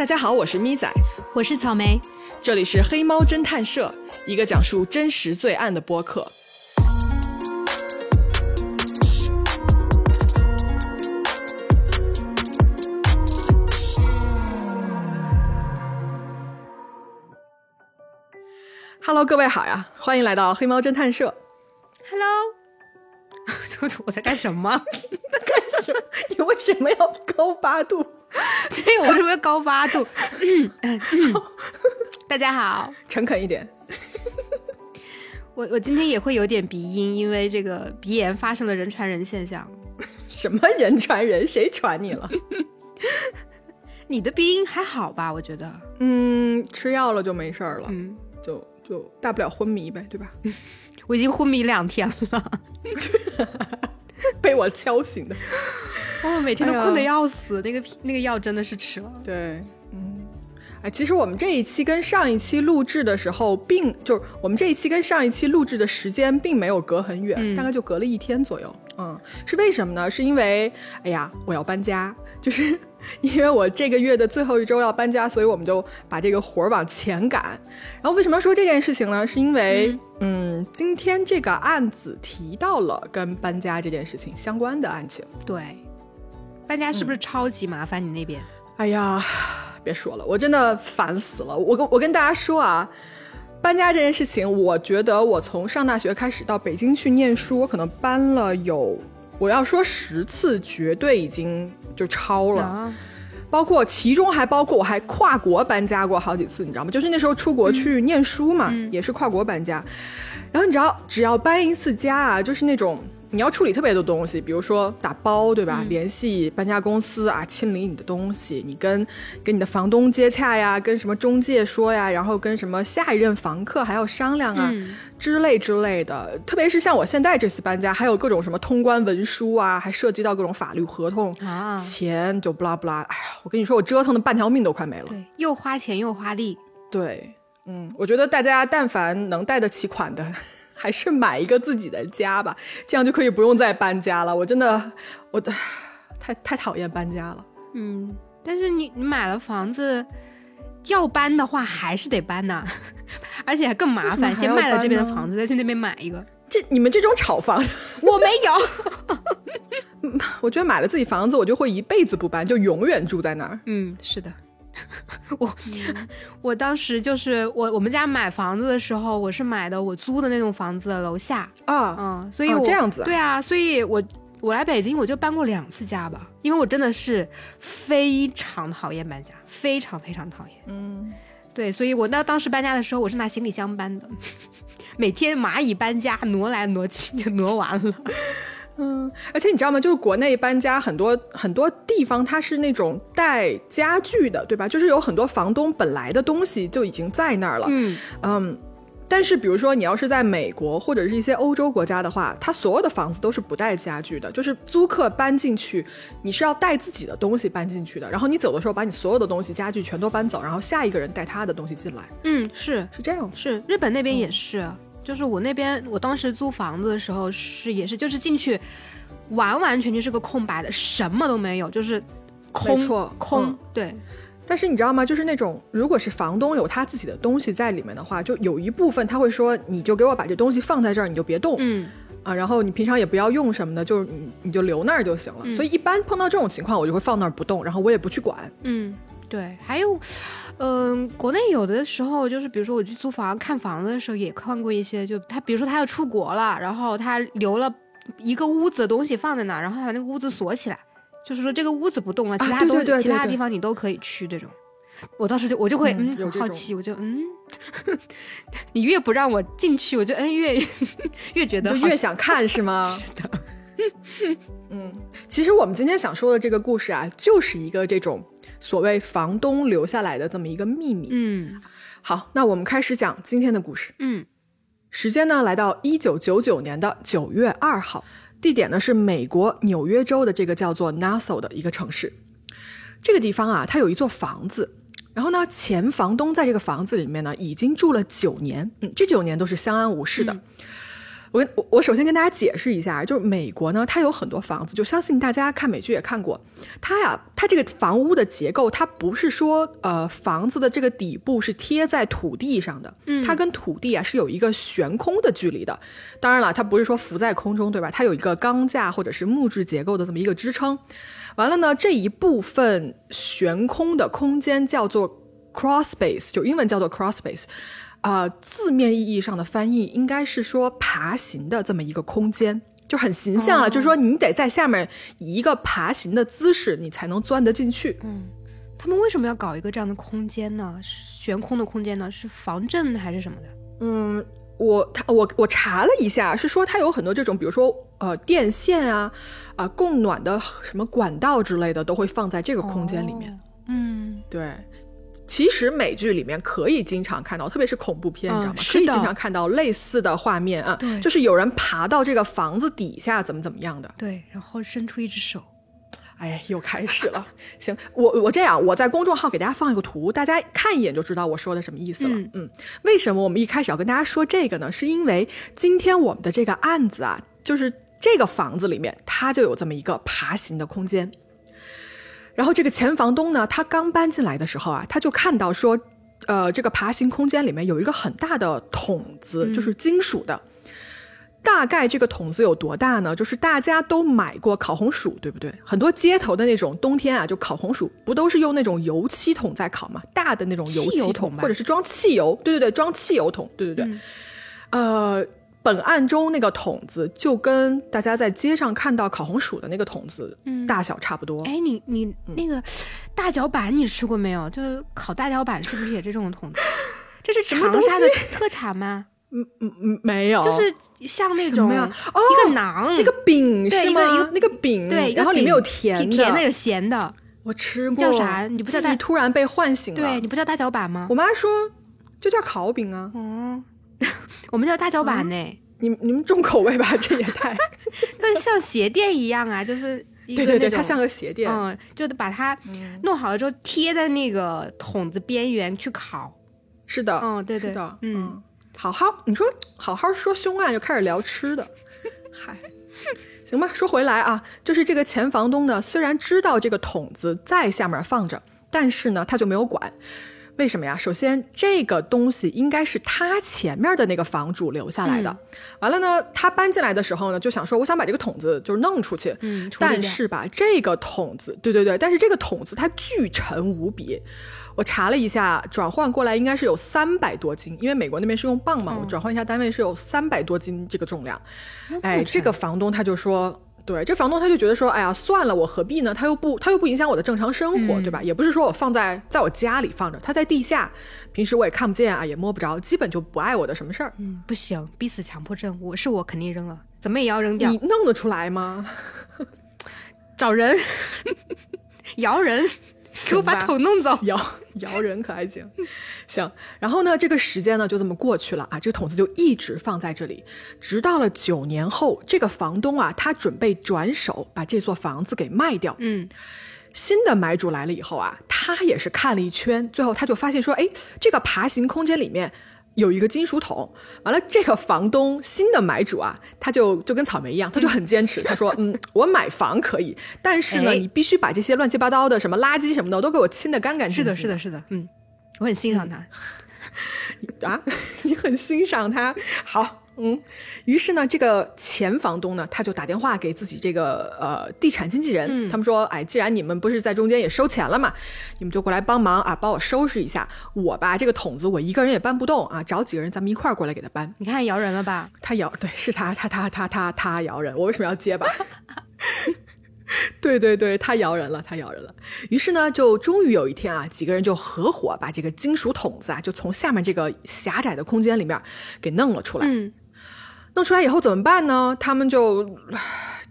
大家好，我是咪仔，我是草莓，这里是黑猫侦探社，一个讲述真实罪案的播客。Hello，各位好呀，欢迎来到黑猫侦探社。Hello，我在干什么？干什么？你为什么要高八度？为什么要高八度？嗯嗯嗯 大家好，诚恳一点。我我今天也会有点鼻音，因为这个鼻炎发生了人传人现象。什么人传人？谁传你了？你的鼻音还好吧？我觉得，嗯，吃药了就没事儿了，嗯，就就大不了昏迷呗，对吧？我已经昏迷两天了，被我敲醒的。哦，每天都困得要死。那个那个药真的是吃了，对，嗯，哎，其实我们这一期跟上一期录制的时候，并就是我们这一期跟上一期录制的时间并没有隔很远，嗯大概就隔了一天左右。嗯，是为什么呢？是因为，哎呀，我要搬家，就是 因为我这个月的最后一周要搬家，所以我们就把这个活儿往前赶。然后为什么要说这件事情呢？是因为，嗯今天这个案子提到了跟搬家这件事情相关的案情。对。搬家是不是超级麻烦？你那边？哎呀，别说了，我真的烦死了。我跟我跟大家说啊，搬家这件事情，我觉得我从上大学开始到北京去念书，我可能搬了有，我要说十次，绝对已经就超了。啊，包括其中还包括我还跨国搬家过好几次，你知道吗？就是那时候出国去念书嘛，也是跨国搬家。然后你知道，只要搬一次家啊，就是那种你要处理特别多东西，比如说打包，对吧？联系搬家公司啊，清理你的东西，你跟跟你的房东接洽呀，跟什么中介说呀，然后跟什么下一任房客还要商量啊。之类之类的，特别是像我现在这次搬家，还有各种什么通关文书啊，还涉及到各种法律合同，啊钱就不拉不拉。哎呀，我跟你说，我折腾的半条命都快没了。对，又花钱又花力。对，嗯，我觉得大家但凡能贷得起款的，还是买一个自己的家吧，这样就可以不用再搬家了。我真的，我的太太讨厌搬家了。嗯，但是你你买了房子，要搬的话还是得搬呐，而且还更麻烦。先卖了这边的房子，再去那边买一个。这你们这种炒房，我没有。我觉得买了自己房子，我就会一辈子不搬，就永远住在那儿。嗯，是的。我我当时就是我我们家买房子的时候，我是买的我租的那栋房子的楼下，啊，嗯，所以我、哦这样子啊对啊，所以我我来北京我就搬过两次家吧，因为我真的是非常讨厌搬家，非常非常讨厌。嗯，对，所以我那当时搬家的时候，我是拿行李箱搬的，每天蚂蚁搬家，挪来挪去就挪完了。嗯，而且你知道吗？就是国内搬家很多很多地方，它是那种带家具的，对吧？就是有很多房东本来的东西就已经在那儿了。嗯，嗯，但是比如说你要是在美国或者是一些欧洲国家的话，它所有的房子都是不带家具的，就是租客搬进去，你是要带自己的东西搬进去的，然后你走的时候把你所有的东西家具全都搬走，然后下一个人带他的东西进来，嗯，是是这样子。是，日本那边也是，就是我那边我当时租房子的时候是也是，就是进去完完全全是个空白的，什么都没有，就是空没错空，嗯对，但是你知道吗？就是那种，如果是房东有他自己的东西在里面的话，就有一部分他会说，你就给我把这东西放在这儿，你就别动、嗯。啊，然后你平常也不要用什么的，就是你你就留那儿就行了。所以一般碰到这种情况，我就会放那儿不动，然后我也不去管。嗯，对，还有，嗯、国内有的时候就是，比如说我去租房看房子的时候，也看过一些，就他比如说他要出国了，然后他留了一个屋子的东西放在那儿，然后他把那个屋子锁起来，就是说这个屋子不动了，其他东其他对地方你都可以去这种。我当时就我就会嗯好奇，我就嗯，你越不让我进去，我就嗯越 越觉得就越想看是吗？是的，嗯，其实我们今天想说的这个故事啊，就是一个这种所谓房东留下来的这么一个秘密。嗯好，那我们开始讲今天的故事。嗯时间呢，来到一九九九年的九月二号，地点呢是美国纽约州的这个叫做 Nassau 的一个城市。这个地方啊，它有一座房子，然后呢，前房东在这个房子里面呢已经住了九年，嗯，这九年都是相安无事的。我我我首先跟大家解释一下，就是美国呢，它有很多房子，就相信大家看美剧也看过，它呀，它这个房屋的结构，它不是说呃房子的这个底部是贴在土地上的，它跟土地啊是有一个悬空的距离的。当然了，它不是说浮在空中，对吧？它有一个钢架或者是木质结构的这么一个支撑。完了呢，这一部分悬空的空间叫做 cross space，就英文叫做 cross space。呃，字面意义上的翻译应该是说爬行的这么一个空间，就很形象了。就是说，你得在下面以一个爬行的姿势，你才能钻得进去。嗯，他们为什么要搞一个这样的空间呢？悬空的空间呢？是防震还是什么的？嗯，我他我我查了一下，是说它有很多这种，比如说呃电线啊啊供暖的什么管道之类的，都会放在这个空间里面。嗯，对。其实美剧里面可以经常看到，特别是恐怖片，你知道吗？可以经常看到类似的画面啊，就是有人爬到这个房子底下，怎么怎么样的。对，然后伸出一只手。哎，又开始了。行，我我这样，我在公众号给大家放一个图，大家看一眼就知道我说的什么意思了。嗯，为什么我们一开始要跟大家说这个呢？是因为今天我们的这个案子啊，就是这个房子里面它就有这么一个爬行的空间。然后这个前房东呢，他刚搬进来的时候啊，他就看到说，呃，这个爬行空间里面有一个很大的桶子，就是金属的。大概这个桶子有多大呢？就是大家都买过烤红薯，对不对？很多街头的那种冬天啊，就烤红薯，不都是用那种油漆桶在烤吗？大的那种油漆桶，或者是装汽油，对对对，装汽油桶，对对对，呃。本案中那个桶子就跟大家在街上看到烤红薯的那个桶子大小差不多。哎，你你那个大脚板你吃过没有？就是烤大脚板是不是也这种桶子？这是长沙的特产吗？嗯嗯嗯，没有，就是像那种一个馕，那个饼是吗？一个那个饼，对，然后里面有甜的，甜的有咸的。我吃过，叫啥？你不知道？突然被唤醒了。对，你不叫大脚板吗？我妈说就叫烤饼啊。哦。我们叫大脚板呢，你你们重口味吧？这也太，它像鞋垫一样啊，就是对对对，它像个鞋垫，嗯，就把它弄好了之后贴在那个桶子边缘去烤。是的，嗯，对对。的，嗯，好好，你说好好说凶案，就开始聊吃的，嗨，行吧，说回来啊，就是这个前房东呢，虽然知道这个桶子在下面放着，但是呢，他就没有管。为什么呀？首先，这个东西应该是他前面的那个房主留下来的。完了呢，他搬进来的时候呢，就想说，我想把这个桶子就是弄出去。嗯，但是吧，这个桶子，对对对，但是这个桶子它巨沉无比。我查了一下，转换过来应该是有三百多斤，因为美国那边是用磅嘛，我转换一下单位是有三百多斤这个重量。哎，这个房东他就说。对，这房东他就觉得说，哎呀，算了，我何必呢？他又不，他又不影响我的正常生活，对吧？也不是说我放在在我家里放着，他在地下，平时我也看不见啊，也摸不着，基本就不碍我的什么事儿。嗯，不行，逼死强迫症，我是我肯定扔了，怎么也要扔掉。你弄得出来吗？找人，摇人。给我把桶弄走，摇摇人可还行？行，然后呢，这个时间呢就这么过去了啊，这个桶子就一直放在这里，直到了九年后，这个房东啊，他准备转手把这座房子给卖掉。嗯，新的买主来了以后啊，他也是看了一圈，最后他就发现说，哎，这个爬行空间里面。有一个金属桶，完了，这个房东新的买主啊，他就就跟草莓一样，他就很坚持，他说，嗯，我买房可以，但是呢，你必须把这些乱七八糟的什么垃圾什么的都给我清的干干净净。是的，是的，是的，嗯，我很欣赏他。啊，你很欣赏他，好。嗯，于是呢，这个前房东呢，他就打电话给自己这个呃地产经纪人，他们说，哎，既然你们不是在中间也收钱了嘛，你们就过来帮忙啊，帮我收拾一下。我吧，这个桶子我一个人也搬不动啊，找几个人咱们一块儿过来给他搬。你看摇人了吧？他摇，对，是他，他他他他他摇人。我为什么要结巴？对对对，他摇人了，他摇人了。于是呢，就终于有一天啊，几个人就合伙把这个金属桶子啊，就从下面这个狭窄的空间里面给弄了出来。嗯。弄出来以后怎么办呢？他们就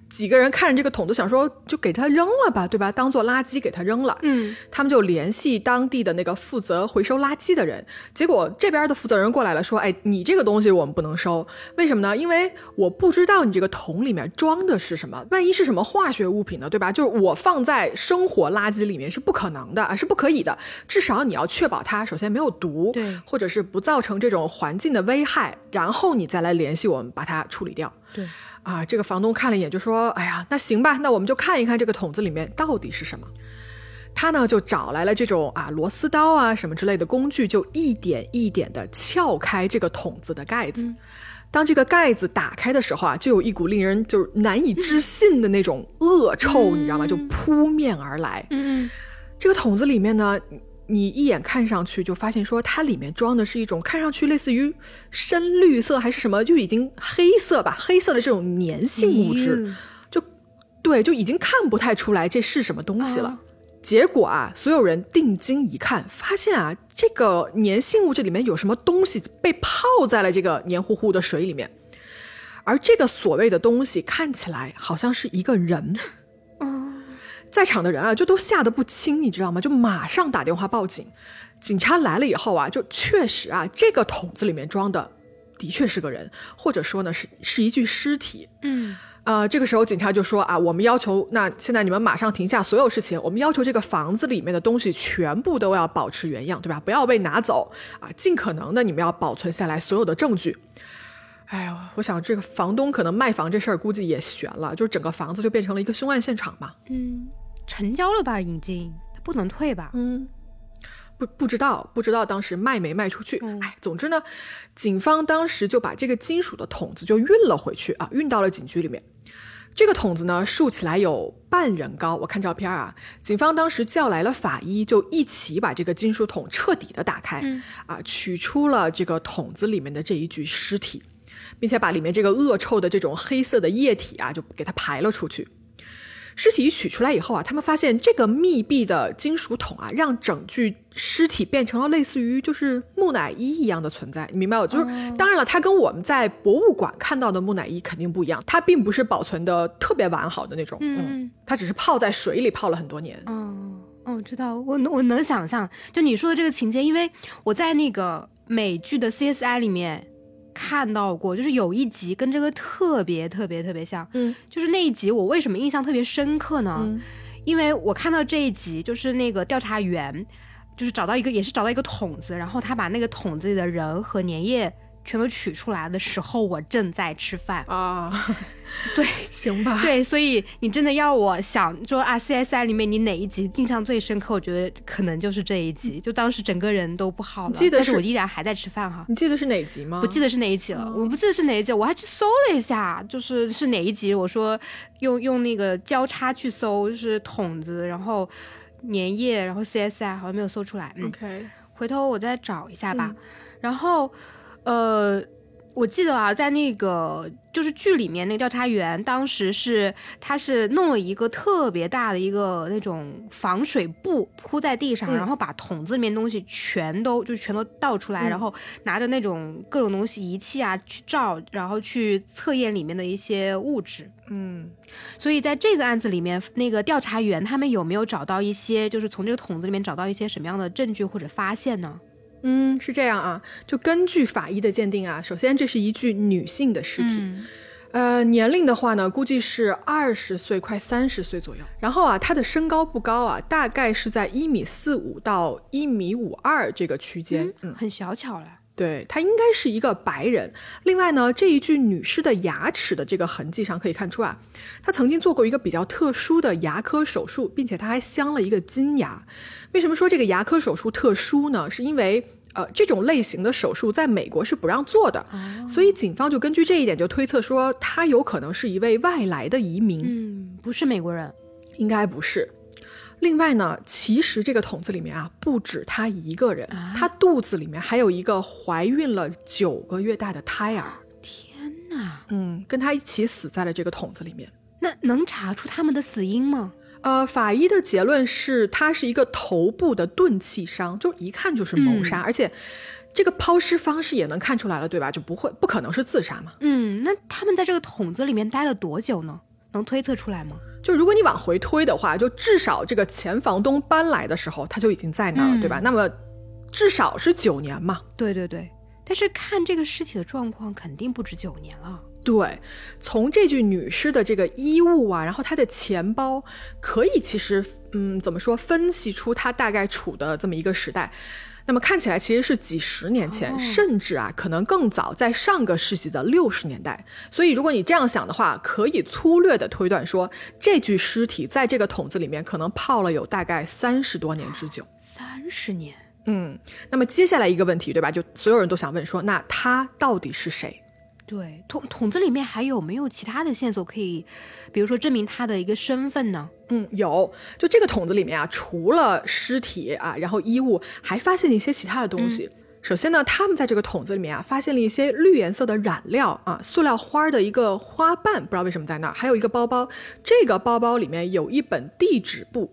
几个人看着这个桶子，想说就给它扔了吧，对吧？当做垃圾给它扔了。嗯，他们就联系当地的那个负责回收垃圾的人，结果这边的负责人过来了，说：“哎，你这个东西我们不能收，为什么呢？因为我不知道你这个桶里面装的是什么，万一是什么化学物品呢，对吧？就是我放在生活垃圾里面是不可能的啊，是不可以的。至少你要确保它首先没有毒，对，或者是不造成这种环境的危害，然后你再来联系我们把它处理掉。对。”啊，这个房东看了一眼，就说：“哎呀，那行吧，那我们就看一看这个桶子里面到底是什么。”他呢就找来了这种啊螺丝刀啊什么之类的工具，就一点一点的撬开这个桶子的盖子。当这个盖子打开的时候啊，就有一股令人就是难以置信的那种恶臭，你知道吗？就扑面而来。嗯，这个桶子里面呢。你一眼看上去就发现，说它里面装的是一种看上去类似于深绿色还是什么，就已经黑色吧，黑色的这种粘性物质，就对，就已经看不太出来这是什么东西了。结果啊，所有人定睛一看，发现啊，这个粘性物质里面有什么东西被泡在了这个黏糊糊的水里面，而这个所谓的东西看起来好像是一个人。在场的人啊，就都吓得不轻，你知道吗？就马上打电话报警。警察来了以后啊，就确实啊，这个桶子里面装的的确是个人，或者说呢是是一具尸体。嗯，呃，这个时候警察就说啊，我们要求，那现在你们马上停下所有事情，我们要求这个房子里面的东西全部都要保持原样，对吧？不要被拿走啊，尽可能的你们要保存下来所有的证据。哎呀，我想这个房东可能卖房这事儿估计也悬了，就整个房子就变成了一个凶案现场嘛。嗯。成交了吧，已经，他不能退吧？嗯，不不知道，不知道当时卖没卖出去。哎，总之呢，警方当时就把这个金属的桶子就运了回去啊，运到了警局里面。这个桶子呢，竖起来有半人高。我看照片啊，警方当时叫来了法医，就一起把这个金属桶彻底的打开，啊，取出了这个桶子里面的这一具尸体，并且把里面这个恶臭的这种黑色的液体啊，就给它排了出去。尸体一取出来以后啊，他们发现这个密闭的金属桶啊，让整具尸体变成了类似于就是木乃伊一样的存在。你明白我就是，当然了，它跟我们在博物馆看到的木乃伊肯定不一样，它并不是保存的特别完好的那种，嗯，它只是泡在水里泡了很多年。嗯，哦，我知道，我我能想象，就你说的这个情节，因为我在那个美剧的 CSI 里面。看到过，就是有一集跟这个特别特别特别像，嗯，就是那一集我为什么印象特别深刻呢？因为我看到这一集，就是那个调查员，就是找到一个，也是找到一个桶子，然后他把那个桶子里的人和粘液。全都取出来的时候，我正在吃饭啊，对，行吧，对，所以你真的要我想说啊，CSI 里面你哪一集印象最深刻？我觉得可能就是这一集，就当时整个人都不好了，记得是我依然还在吃饭哈。你记得是哪集吗？不记得是哪一集了，我不记得是哪一集，我还去搜了一下，就是是哪一集？我说用用那个交叉去搜，就是筒子，然后粘液，然后 CSI 好像没有搜出来。OK，回头我再找一下吧，然后。呃，我记得啊，在那个就是剧里面，那个调查员当时是他是弄了一个特别大的一个那种防水布铺在地上，然后把桶子里面东西全都就全都倒出来，然后拿着那种各种东西仪器啊去照，然后去测验里面的一些物质。嗯，所以在这个案子里面，那个调查员他们有没有找到一些，就是从这个桶子里面找到一些什么样的证据或者发现呢？嗯，是这样啊，就根据法医的鉴定啊，首先这是一具女性的尸体，呃，年龄的话呢，估计是二十岁快三十岁左右。然后啊，她的身高不高啊，大概是在一米四五到一米五二这个区间，嗯，很小巧了。对，他应该是一个白人。另外呢，这一具女尸的牙齿的这个痕迹上可以看出啊，她曾经做过一个比较特殊的牙科手术，并且她还镶了一个金牙。为什么说这个牙科手术特殊呢？是因为呃，这种类型的手术在美国是不让做的，所以警方就根据这一点就推测说，他有可能是一位外来的移民，嗯，不是美国人，应该不是。另外呢，其实这个桶子里面啊，不止她一个人，他肚子里面还有一个怀孕了九个月大的胎儿。天哪，嗯，跟她一起死在了这个桶子里面。那能查出他们的死因吗？呃，法医的结论是，他是一个头部的钝器伤，就一看就是谋杀，而且这个抛尸方式也能看出来了，对吧？就不会不可能是自杀嘛。嗯，那他们在这个桶子里面待了多久呢？能推测出来吗？就如果你往回推的话，就至少这个前房东搬来的时候，他就已经在那儿了，对吧？那么至少是九年嘛。对对对，但是看这个尸体的状况，肯定不止九年了。对，从这具女尸的这个衣物啊，然后她的钱包，可以其实嗯怎么说，分析出她大概处的这么一个时代。那么看起来其实是几十年前，甚至啊可能更早，在上个世纪的六十年代。所以如果你这样想的话，可以粗略的推断说，这具尸体在这个桶子里面可能泡了有大概三十多年之久。三十年，嗯。那么接下来一个问题，对吧？就所有人都想问说，那他到底是谁？对，桶桶子里面还有没有其他的线索可以，比如说证明他的一个身份呢？嗯，有，就这个桶子里面啊，除了尸体啊，然后衣物，还发现了一些其他的东西。首先呢，他们在这个桶子里面啊，发现了一些绿颜色的染料啊，塑料花的一个花瓣，不知道为什么在那儿，还有一个包包，这个包包里面有一本地址簿。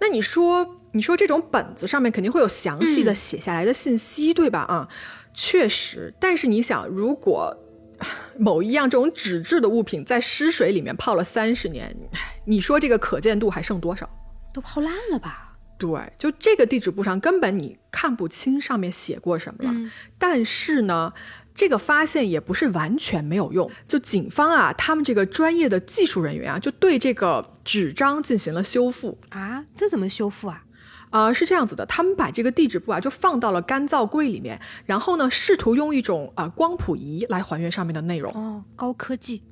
那你说，你说这种本子上面肯定会有详细的写下来的信息，对吧？啊，确实，但是你想，如果某一样这种纸质的物品在湿水里面泡了三十年，你说这个可见度还剩多少？都泡烂了吧？对，就这个地址簿上根本你看不清上面写过什么了。但是呢，这个发现也不是完全没有用。就警方啊，他们这个专业的技术人员啊，就对这个纸张进行了修复啊。这怎么修复啊？啊，是这样子的，他们把这个地址簿啊就放到了干燥柜里面，然后呢，试图用一种啊光谱仪来还原上面的内容。哦，高科技。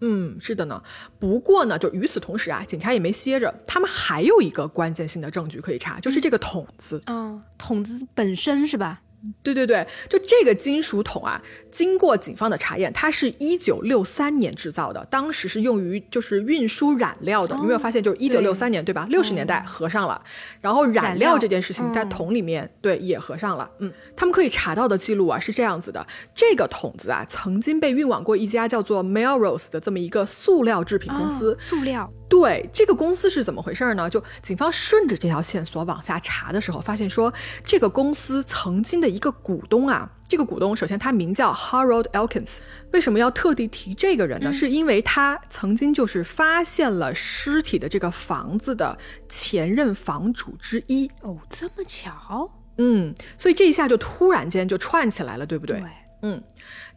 嗯，是的呢。不过呢，就与此同时啊，警察也没歇着，他们还有一个关键性的证据可以查，就是这个桶子。嗯，桶子本身是吧？对对对，就这个金属桶啊，经过警方的查验，它是一九六三年制造的，当时是用于就是运输染料的。有没有发现，就是一九六三年，对吧？六十年代合上了，然后染料这件事情在桶里面，对，也合上了。嗯，他们可以查到的记录啊是这样子的：这个桶子啊，曾经被运往过一家叫做 Melrose 的这么一个塑料制品公司。塑料。对这个公司是怎么回事呢？就警方顺着这条线索往下查的时候，发现说这个公司曾经的一个股东啊，这个股东首先他名叫 Harold Elkins。为什么要特地提这个人呢？是因为他曾经就是发现了尸体的这个房子的前任房主之一。哦，这么巧？嗯，所以这一下就突然间就串起来了，对不对？对，嗯。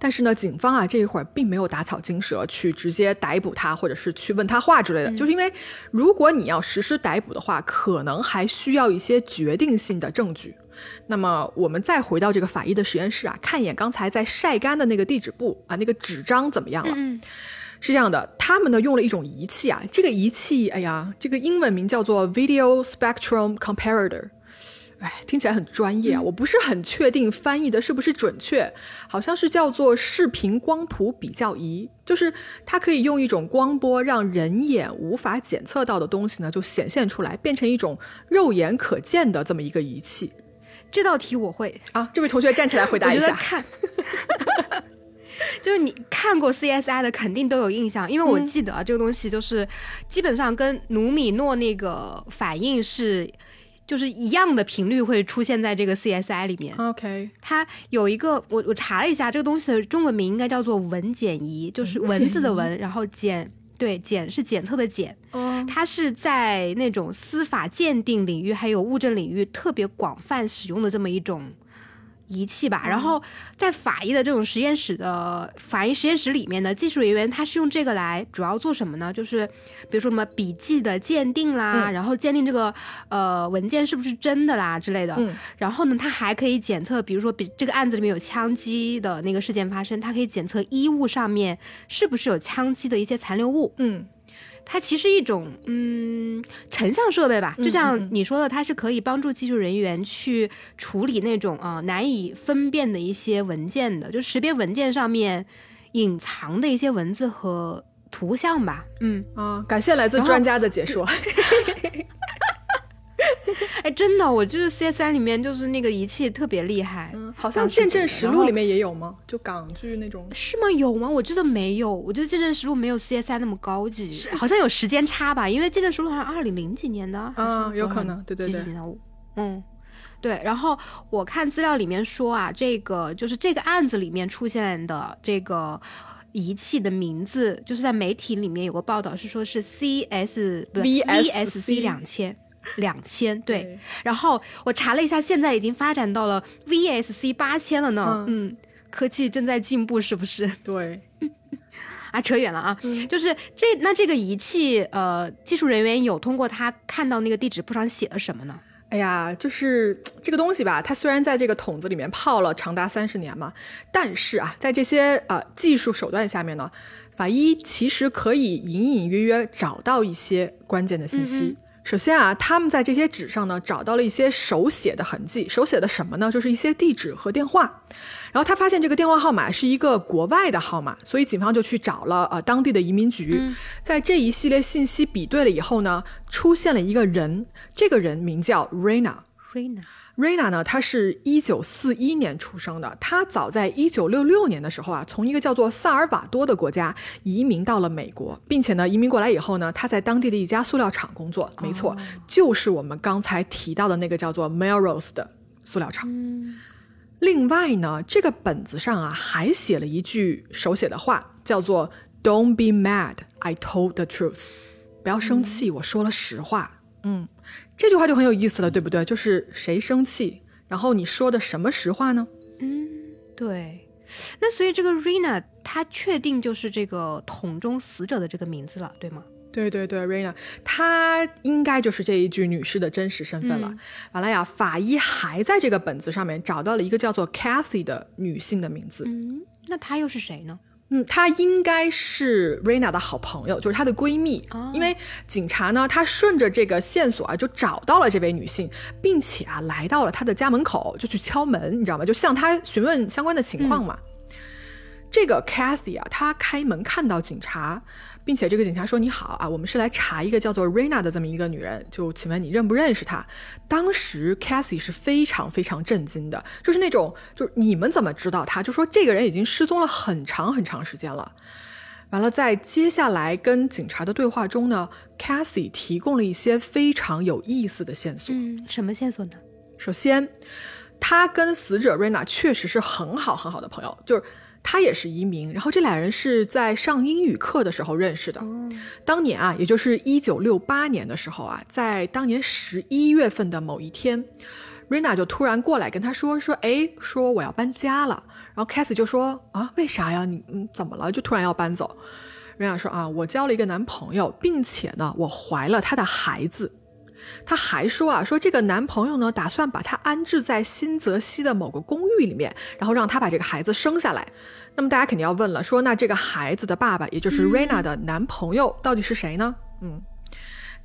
但是呢，警方啊这一会儿并没有打草惊蛇去直接逮捕他，或者是去问他话之类的，就是因为如果你要实施逮捕的话，可能还需要一些决定性的证据。那么我们再回到这个法医的实验室啊，看一眼刚才在晒干的那个地址簿啊，那个纸张怎么样了？嗯是这样的，他们呢用了一种仪器啊，这个仪器，哎呀，这个英文名叫做 Video Spectrum Comparator。哎，听起来很专业啊！我不是很确定翻译的是不是准确，好像是叫做视频光谱比较仪，就是它可以用一种光波让人眼无法检测到的东西呢，就显现出来，变成一种肉眼可见的这么一个仪器。这道题我会啊！这位同学站起来回答 一下。看，就是你看过 CSI 的肯定都有印象，因为我记得啊这个东西就是基本上跟努米诺那个反应是。就是一样的频率会出现在这个 CSI 里面。OK，它有一个，我我查了一下，这个东西的中文名应该叫做文检仪，就是文字的文，然后检，对，检是检测的检。哦，它是在那种司法鉴定领域还有物证领域特别广泛使用的这么一种。仪器吧，然后在法医的这种实验室的法医实验室里面呢，技术人员他是用这个来主要做什么呢？就是比如说什么笔记的鉴定啦，然后鉴定这个呃文件是不是真的啦之类的。然后呢，他还可以检测，比如说比这个案子里面有枪击的那个事件发生，它可以检测衣物上面是不是有枪击的一些残留物。嗯。它其实一种嗯成像设备吧，就像你说的，它是可以帮助技术人员去处理那种啊难以分辨的一些文件的，就识别文件上面隐藏的一些文字和图像吧。嗯啊，感谢来自专家的解说。哎，真的，我就是 C S I 里面就是那个仪器特别厉害，嗯好像《见证实录》里面也有吗？就港剧那种是吗？有吗？我觉得没有，我觉得《见证实录》没有 C S I 那么高级，好像有时间差吧？因为《见证实录》好像二零零几年的嗯，有可能，对对对，嗯，对。然后我看资料里面说啊，这个就是这个案子里面出现的这个。仪器的名字，就是在媒体里面有个报道是说是 C S 不是 VSC 两千两千对，然后我查了一下，现在已经发展到了 VSC 八千了呢。嗯，科技正在进步，是不是？对。啊，扯远了啊，就是这那这个仪器，呃，技术人员有通过他看到那个地址簿上写了什么呢？哎呀，就是这个东西吧，它虽然在这个桶子里面泡了长达三十年嘛，但是啊，在这些呃技术手段下面呢，法医其实可以隐隐约约找到一些关键的信息。首先啊，他们在这些纸上呢找到了一些手写的痕迹，手写的什么呢？就是一些地址和电话。然后他发现这个电话号码是一个国外的号码，所以警方就去找了呃当地的移民局。在这一系列信息比对了以后呢，出现了一个人，这个人名叫 Rena。Rena。Rena 呢，她是一九四一年出生的。她早在一九六六年的时候啊，从一个叫做萨尔瓦多的国家移民到了美国，并且呢，移民过来以后呢，她在当地的一家塑料厂工作。没错，就是我们刚才提到的那个叫做 Melrose 的塑料厂。另外呢，这个本子上啊，还写了一句手写的话，叫做 "Don't be mad, I told the truth." 不要生气，我说了实话。嗯。这句话就很有意思了，对不对？就是谁生气，然后你说的什么实话呢？嗯，对。那所以这个 Rina 她确定就是这个桶中死者的这个名字了，对吗？对对对，Rina，她应该就是这一具女尸的真实身份了。完了呀，法医还在这个本子上面找到了一个叫做 Cathy 的女性的名字。嗯，那她又是谁呢？嗯，她应该是 Rena 的好朋友，就是她的闺蜜。因为警察呢，他顺着这个线索啊，就找到了这位女性，并且啊，来到了她的家门口，就去敲门，你知道吗？就向她询问相关的情况嘛。这个 Cathy 啊，她开门看到警察。并且这个警察说：“你好啊，我们是来查一个叫做 Rena 的这么一个女人，就请问你认不认识她？”当时 Cassie 是非常非常震惊的，就是那种，就是你们怎么知道她？就说这个人已经失踪了很长很长时间了。完了，在接下来跟警察的对话中呢，Cassie 提供了一些非常有意思的线索。嗯，什么线索呢？首先，他跟死者 Rena 确实是很好很好的朋友，就是。他也是移民，然后这俩人是在上英语课的时候认识的。当年啊，也就是一九六八年的时候啊，在当年十一月份的某一天，瑞娜就突然过来跟他说：“说哎，说我要搬家了。”然后凯 h 就说：“啊，为啥呀？你嗯怎么了？就突然要搬走？”瑞娜说：“啊，我交了一个男朋友，并且呢，我怀了他的孩子。”他还说啊，说这个男朋友呢，打算把她安置在新泽西的某个公寓里面，然后让她把这个孩子生下来。那么大家肯定要问了，说那这个孩子的爸爸，也就是 Rena 的男朋友，到底是谁呢？嗯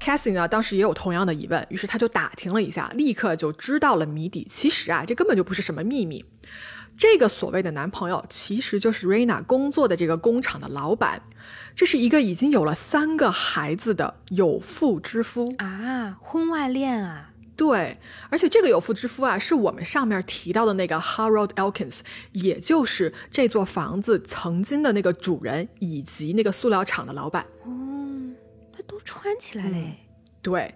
，Cassie 呢，当时也有同样的疑问，于是他就打听了一下，立刻就知道了谜底。其实啊，这根本就不是什么秘密。这个所谓的男朋友，其实就是 Rena 工作的这个工厂的老板。这是一个已经有了三个孩子的有妇之夫啊，婚外恋啊。对，而且这个有妇之夫啊，是我们上面提到的那个 Harold Elkins，也就是这座房子曾经的那个主人以及那个塑料厂的老板。哦，他都穿起来嘞。对。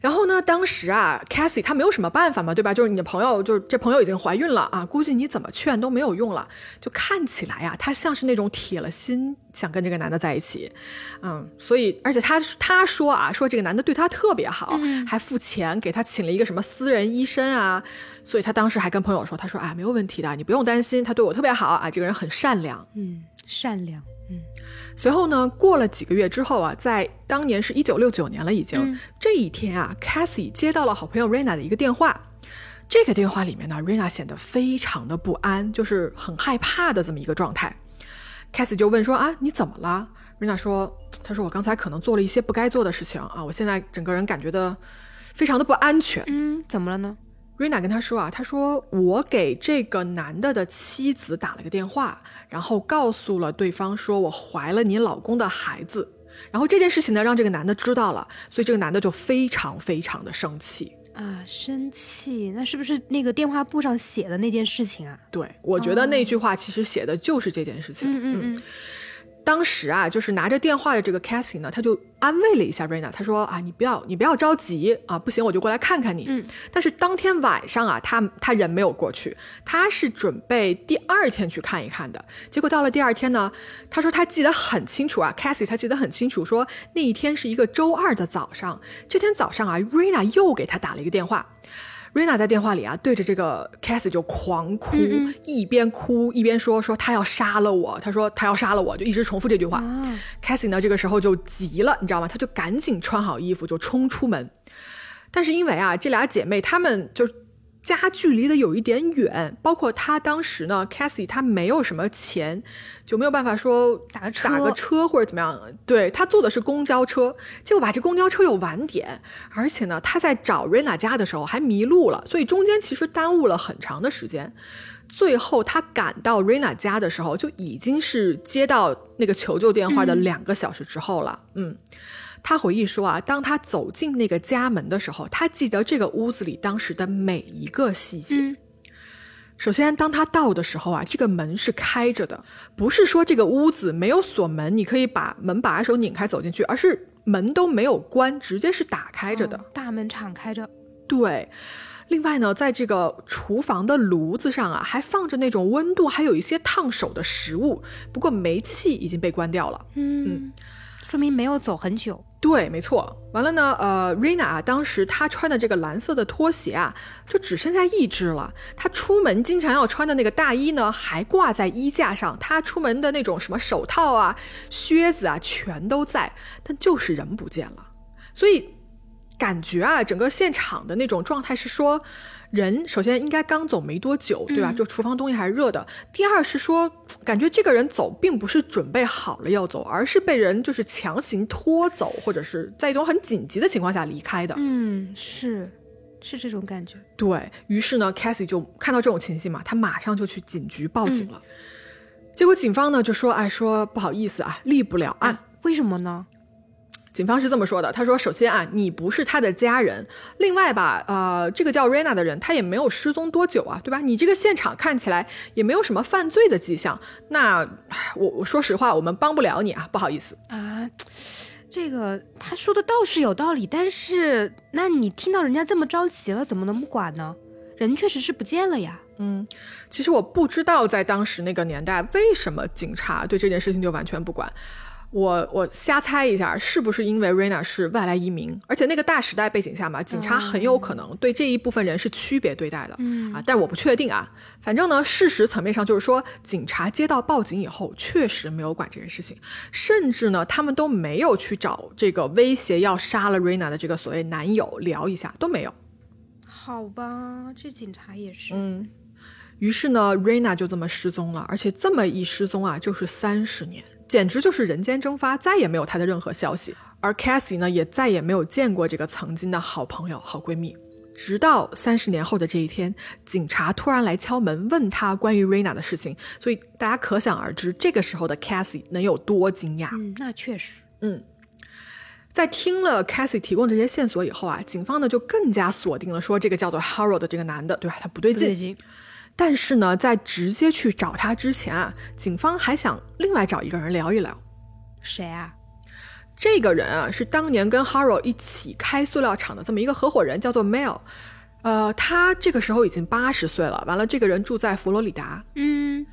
然后呢？当时啊，Cassie 她没有什么办法嘛，对吧？就是你的朋友，就是这朋友已经怀孕了啊，估计你怎么劝都没有用了。就看起来啊，她像是那种铁了心想跟这个男的在一起，嗯，所以而且他他说啊，说这个男的对她特别好，还付钱给她请了一个什么私人医生啊，所以她当时还跟朋友说，她说哎，没有问题的，你不用担心，他对我特别好啊，这个人很善良，嗯，善良。嗯，随后呢，过了几个月之后啊，在当年是一九六九年了，已经这一天啊，Cassie 接到了好朋友 Rena 的一个电话。这个电话里面呢，Rena 显得非常的不安，就是很害怕的这么一个状态。Cassie 就问说啊，你怎么了？Rena 说，他说我刚才可能做了一些不该做的事情啊，我现在整个人感觉的非常的不安全。嗯，怎么了呢？瑞娜跟他说啊，他说我给这个男的的妻子打了个电话，然后告诉了对方说我怀了你老公的孩子，然后这件事情呢让这个男的知道了，所以这个男的就非常非常的生气啊，生气，那是不是那个电话簿上写的那件事情啊？对，我觉得那句话其实写的就是这件事情。嗯嗯嗯。当时啊，就是拿着电话的这个 Cassie 呢，他就安慰了一下 Rena，他说啊，你不要你不要着急啊，不行我就过来看看你。嗯。但是当天晚上啊，他他人没有过去，他是准备第二天去看一看的。结果到了第二天呢，他说他记得很清楚啊，Cassie 他记得很清楚，说那一天是一个周二的早上，这天早上啊，Rena 又给他打了一个电话。瑞娜在电话里啊，对着这个 Cassie 就狂哭，一边哭一边说说她要杀了我，她说她要杀了我，就一直重复这句话。Cassie 呢，这个时候就急了，你知道吗？他就赶紧穿好衣服就冲出门，但是因为啊，这俩姐妹她们就。家距离的有一点远，包括他当时呢，Cassie 他没有什么钱，就没有办法说打个车打个车或者怎么样。对他坐的是公交车，结果把这公交车又晚点，而且呢，他在找 Rena 家的时候还迷路了，所以中间其实耽误了很长的时间。最后他赶到 Rena 家的时候，就已经是接到那个求救电话的两个小时之后了。嗯。他回忆说啊，当他走进那个家门的时候，他记得这个屋子里当时的每一个细节。首先，当他到的时候啊，这个门是开着的，不是说这个屋子没有锁门，你可以把门把手拧开走进去，而是门都没有关，直接是打开着的，大门敞开着。对。另外呢，在这个厨房的炉子上啊，还放着那种温度还有一些烫手的食物，不过煤气已经被关掉了。嗯。说明没有走很久，对，没错。完了呢，呃，Rina 当时她穿的这个蓝色的拖鞋啊，就只剩下一只了。她出门经常要穿的那个大衣呢，还挂在衣架上。她出门的那种什么手套啊、靴子啊，全都在，但就是人不见了。所以感觉啊，整个现场的那种状态是说。人首先应该刚走没多久，对吧？就厨房东西还是热的。第二是说，感觉这个人走并不是准备好了要走，而是被人就是强行拖走，或者是在一种很紧急的情况下离开的。嗯，是，是这种感觉。对于是呢，Cassie 就看到这种情形嘛，他马上就去警局报警了。结果警方呢就说：“哎，说不好意思啊，立不了案。为什么呢？”警方是这么说的，他说：“首先啊，你不是他的家人，另外吧，呃，这个叫 Rena 的人他也没有失踪多久啊，对吧？你这个现场看起来也没有什么犯罪的迹象，那我我说实话，我们帮不了你啊，不好意思啊。这个他说的倒是有道理，但是那你听到人家这么着急了，怎么能不管呢？人确实是不见了呀。嗯，其实我不知道在当时那个年代，为什么警察对这件事情就完全不管。”我我瞎猜一下，是不是因为 Rena 是外来移民，而且那个大时代背景下嘛，警察很有可能对这一部分人是区别对待的啊，但我不确定啊。反正呢，事实层面上就是说，警察接到报警以后，确实没有管这件事情，甚至呢，他们都没有去找这个威胁要杀了 Rena 的这个所谓男友聊一下，都没有。好吧，这警察也是。嗯。于是呢，Rena 就这么失踪了，而且这么一失踪啊，就是三十年。简直就是人间蒸发，再也没有她的任何消息。而 Cassie 呢，也再也没有见过这个曾经的好朋友、好闺蜜。直到三十年后的这一天，警察突然来敲门，问他关于 Rena 的事情。所以大家可想而知，这个时候的 Cassie 能有多惊讶。嗯，那确实。嗯，在听了 Cassie 提供这些线索以后啊，警方呢就更加锁定了说这个叫做 Harold 的这个男的，对吧？他不对劲。但是呢，在直接去找他之前啊，警方还想另外找一个人聊一聊。谁啊？这个人啊，是当年跟 Haro 一起开塑料厂的这么一个合伙人，叫做 Mel。呃，他这个时候已经八十岁了。完了，这个人住在佛罗里达。嗯，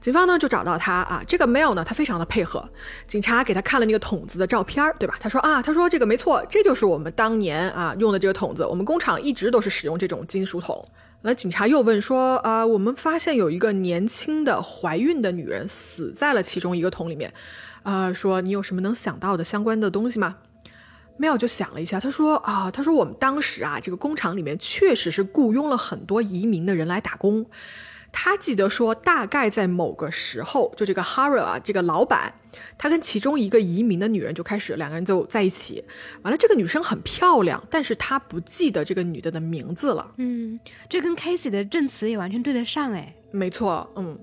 警方呢就找到他啊。这个 Mel 呢，他非常的配合。警察给他看了那个桶子的照片，对吧？他说啊，他说这个没错，这就是我们当年啊用的这个桶子。我们工厂一直都是使用这种金属桶。那警察又问说：“啊，我们发现有一个年轻的怀孕的女人死在了其中一个桶里面，啊，说你有什么能想到的相关的东西吗？”没有就想了一下，他说：“啊，他说我们当时啊，这个工厂里面确实是雇佣了很多移民的人来打工。”他记得说，大概在某个时候，就这个 Harry 啊，这个老板，他跟其中一个移民的女人就开始两个人就在一起。完了，这个女生很漂亮，但是他不记得这个女的的名字了。嗯，这跟 Casey 的证词也完全对得上哎。没错，嗯。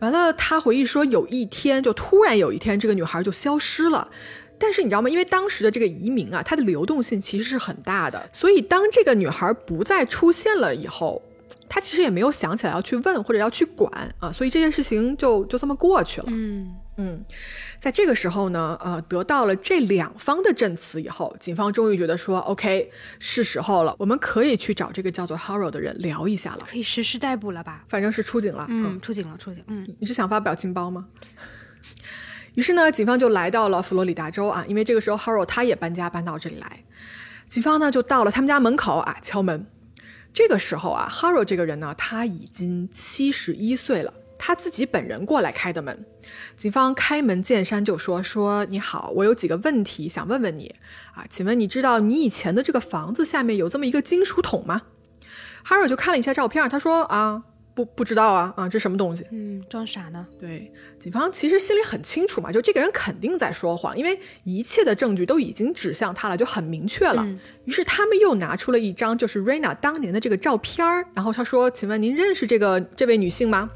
完了，他回忆说，有一天就突然有一天，这个女孩就消失了。但是你知道吗？因为当时的这个移民啊，它的流动性其实是很大的，所以当这个女孩不再出现了以后。他其实也没有想起来要去问或者要去管啊，所以这件事情就就这么过去了。嗯，嗯，在这个时候呢，呃，得到了这两方的证词以后，警方终于觉得说，OK，是时候了，我们可以去找这个叫做 Haro 的人聊一下了，可以实施逮捕了吧？反正是出警了，嗯，出警了，出警，嗯，你是想发表情包吗？于是呢，警方就来到了佛罗里达州啊，因为这个时候 Haro 他也搬家搬到这里来，警方呢就到了他们家门口啊，敲门。这个时候啊哈罗这个人呢，他已经七十一岁了。他自己本人过来开的门，警方开门见山就说：“说你好，我有几个问题想问问你啊，请问你知道你以前的这个房子下面有这么一个金属桶吗？”哈尔就看了一下照片，他说：“啊。”不不知道啊啊，这什么东西？嗯，装傻呢？对，警方其实心里很清楚嘛，就这个人肯定在说谎，因为一切的证据都已经指向他了，就很明确了。于是他们又拿出了一张就是 Rena 当年的这个照片儿，然后他说：“请问您认识这个这位女性吗？”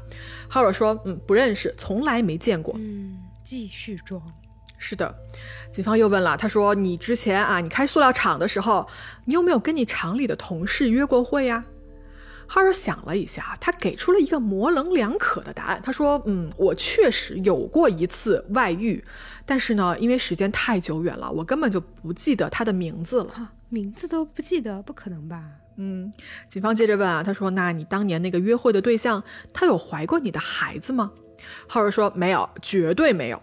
哈尔说：“嗯，不认识，从来没见过。”嗯，继续装。是的，警方又问了，他说：“你之前啊，你开塑料厂的时候，你有没有跟你厂里的同事约过会呀？”哈尔想了一下，他给出了一个模棱两可的答案。他说：“嗯，我确实有过一次外遇，但是呢，因为时间太久远了，我根本就不记得他的名字了。名字都不记得，不可能吧？”嗯，警方接着问啊，他说：“那你当年那个约会的对象，他有怀过你的孩子吗？”哈尔说：“没有，绝对没有。”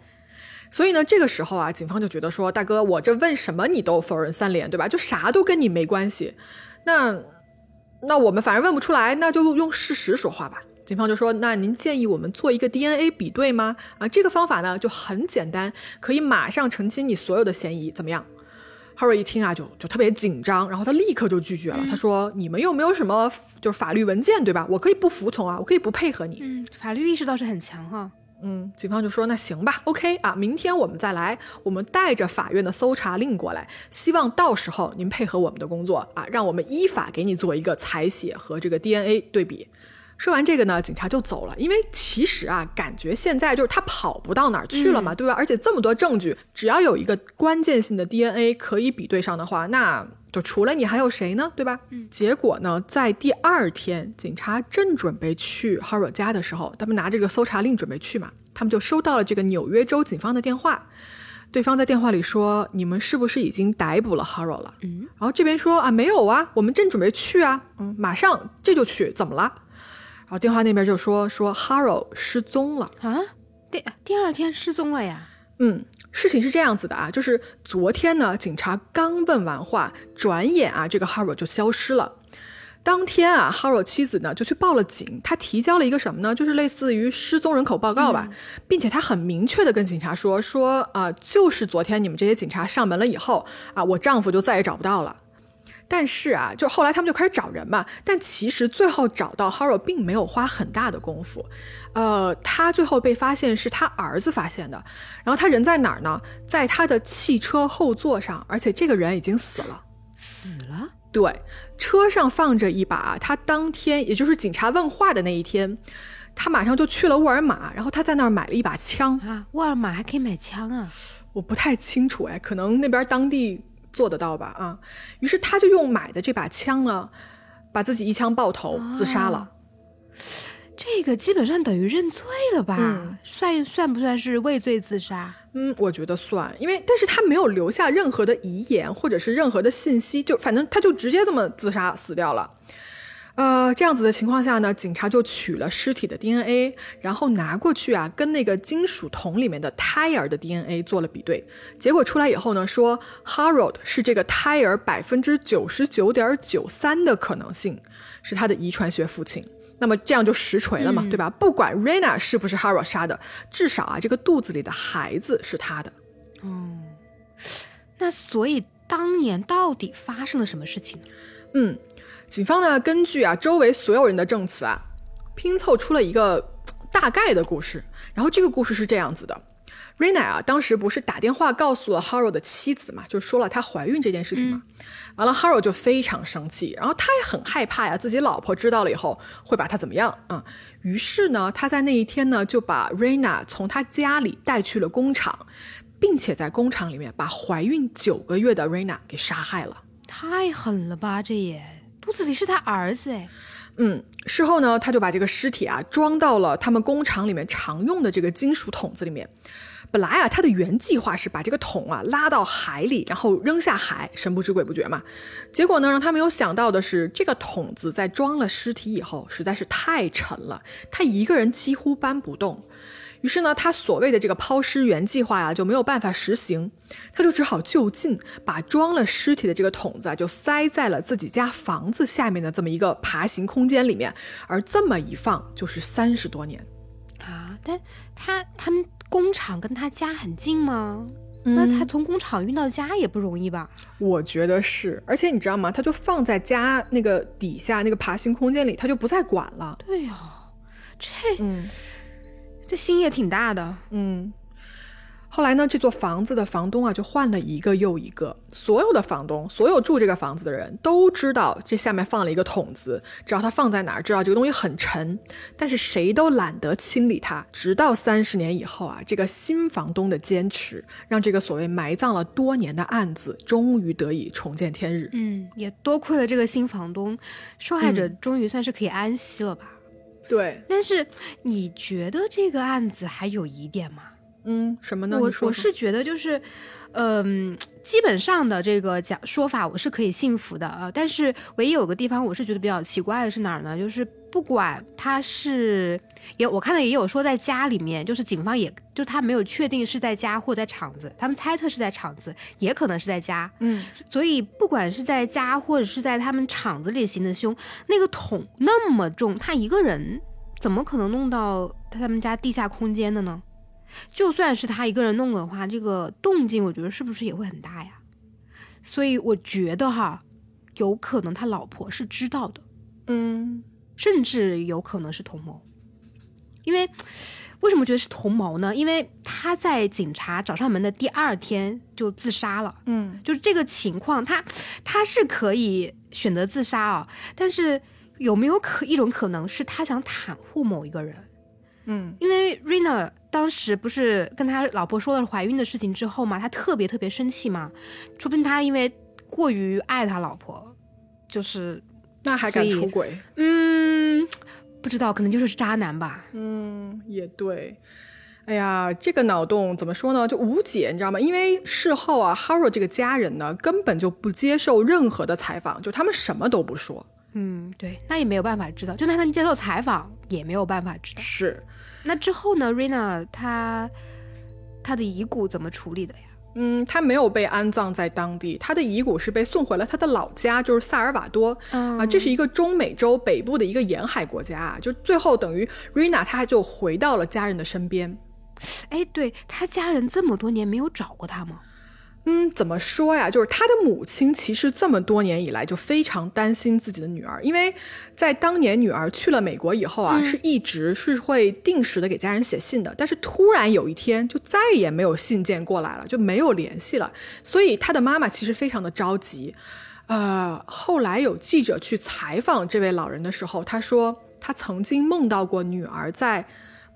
所以呢，这个时候啊，警方就觉得说：“大哥，我这问什么你都否认三连，对吧？就啥都跟你没关系。”那。那我们反正问不出来，那就用事实说话吧。警方就说：“那您建议我们做一个 DNA 比对吗？啊，这个方法呢就很简单，可以马上澄清你所有的嫌疑，怎么样？” Harry 一听啊，就就特别紧张，然后他立刻就拒绝了。他说：“你们又没有什么就是法律文件，对吧？我可以不服从啊，我可以不配合你。”嗯，法律意识倒是很强哈。嗯，警方就说那行吧，OK 啊，明天我们再来，我们带着法院的搜查令过来，希望到时候您配合我们的工作啊，让我们依法给你做一个采血和这个 DNA 对比。说完这个呢，警察就走了，因为其实啊，感觉现在就是他跑不到哪儿去了嘛，对吧？而且这么多证据，只要有一个关键性的 DNA 可以比对上的话，那。就除了你还有谁呢？对吧？嗯。结果呢，在第二天，警察正准备去 Haro 家的时候，他们拿这个搜查令准备去嘛，他们就收到了这个纽约州警方的电话。对方在电话里说：“你们是不是已经逮捕了 Haro 了？”嗯。然后这边说：“啊，没有啊，我们正准备去啊，嗯，马上这就去，怎么了？”然后电话那边就说：“说 Haro 失踪了啊，第第二天失踪了呀。”嗯。事情是这样子的啊，就是昨天呢，警察刚问完话，转眼啊，这个 Haro 就消失了。当天啊，Haro 妻子呢就去报了警，他提交了一个什么呢？就是类似于失踪人口报告吧，并且他很明确的跟警察说说啊，就是昨天你们这些警察上门了以后啊，我丈夫就再也找不到了。但是啊，就后来他们就开始找人嘛，但其实最后找到 Haro 并没有花很大的功夫，呃，他最后被发现是他儿子发现的，然后他人在哪儿呢？在他的汽车后座上，而且这个人已经死了，死了？对，车上放着一把他当天，也就是警察问话的那一天，他马上就去了沃尔玛，然后他在那儿买了一把枪啊，沃尔玛还可以买枪啊？我不太清楚哎，可能那边当地。做得到吧？啊，于是他就用买的这把枪呢，把自己一枪爆头自杀了。这个基本上等于认罪了吧？算算不算是畏罪自杀？嗯，我觉得算，因为但是他没有留下任何的遗言或者是任何的信息，就反正他就直接这么自杀死掉了。呃，这样子的情况下呢，警察就取了尸体的 DNA，然后拿过去啊，跟那个金属桶里面的胎儿的 DNA 做了比对。结果出来以后呢，说 Harold 是这个胎儿百分之九十九点九三的可能性，是他的遗传学父亲。那么这样就实锤了嘛，对吧？不管 Rena 是不是 Harold 杀的，至少啊，这个肚子里的孩子是他的。哦，那所以当年到底发生了什么事情？嗯。警方呢，根据啊周围所有人的证词啊，拼凑出了一个大概的故事。然后这个故事是这样子的：Rena 啊，当时不是打电话告诉了 Haro 的妻子嘛，就说了她怀孕这件事情嘛。完了，Haro 就非常生气，然后他也很害怕呀，自己老婆知道了以后会把他怎么样啊？于是呢，他在那一天呢，就把 Rena 从他家里带去了工厂，并且在工厂里面把怀孕九个月的 Rena 给杀害了。太狠了吧，这也。肚子里是他儿子哎，嗯，事后呢，他就把这个尸体啊装到了他们工厂里面常用的这个金属桶子里面，本来啊，他的原计划是把这个桶啊拉到海里，然后扔下海，神不知鬼不觉嘛。结果呢，让他没有想到的是，这个桶子在装了尸体以后，实在是太沉了，他一个人几乎搬不动。于是呢，他所谓的这个抛尸原计划呀就没有办法实行，他就只好就近把装了尸体的这个桶子就塞在了自己家房子下面的这么一个爬行空间里面，而这么一放就是三十多年啊！但他他们工厂跟他家很近吗？那他从工厂运到家也不容易吧？我觉得是，而且你知道吗？他就放在家那个底下那个爬行空间里，他就不再管了。对呀，这嗯。这心也挺大的，嗯。后来呢，这座房子的房东啊，就换了一个又一个。所有的房东，所有住这个房子的人都知道这下面放了一个桶子，知道它放在哪儿，知道这个东西很沉，但是谁都懒得清理它。直到三十年以后啊，这个新房东的坚持，让这个所谓埋葬了多年的案子终于得以重见天日。嗯，也多亏了这个新房东，受害者终于算是可以安息了吧。对，但是你觉得这个案子还有疑点吗？嗯，什么呢？我我是觉得就是，嗯，基本上的这个讲说法我是可以信服的啊。但是唯一有个地方我是觉得比较奇怪的是哪儿呢？就是不管他是也我看到也有说在家里面，就是警方也就他没有确定是在家或在厂子，他们猜测是在厂子，也可能是在家。嗯，所以不管是在家或者是在他们厂子里行的凶，那个桶那么重，他一个人怎么可能弄到他们家地下空间的呢？就算是他一个人弄的话，这个动静我觉得是不是也会很大呀？所以我觉得哈，有可能他老婆是知道的，嗯，甚至有可能是同谋。因为为什么觉得是同谋呢？因为他在警察找上门的第二天就自杀了，嗯，就是这个情况，他他是可以选择自杀啊，但是有没有可一种可能是他想袒护某一个人？嗯，因为 Rina 当时不是跟他老婆说了怀孕的事情之后嘛，他特别特别生气嘛，说不定他因为过于爱他老婆，就是那还敢出轨？嗯，不知道，可能就是渣男吧。嗯，也对。哎呀，这个脑洞怎么说呢？就无解，你知道吗？因为事后啊，Haro 这个家人呢，根本就不接受任何的采访，就他们什么都不说。嗯，对，那也没有办法知道，就算他们接受采访，也没有办法知道。是。那之后呢？Rina 她她的遗骨怎么处理的呀？嗯，他没有被安葬在当地，他的遗骨是被送回了他的老家，就是萨尔瓦多啊，这是一个中美洲北部的一个沿海国家啊。就最后等于 Rina 她就回到了家人的身边。哎，对他家人这么多年没有找过他吗？嗯，怎么说呀？就是他的母亲其实这么多年以来就非常担心自己的女儿，因为在当年女儿去了美国以后啊，是一直是会定时的给家人写信的，但是突然有一天就再也没有信件过来了，就没有联系了，所以他的妈妈其实非常的着急。呃，后来有记者去采访这位老人的时候，他说他曾经梦到过女儿在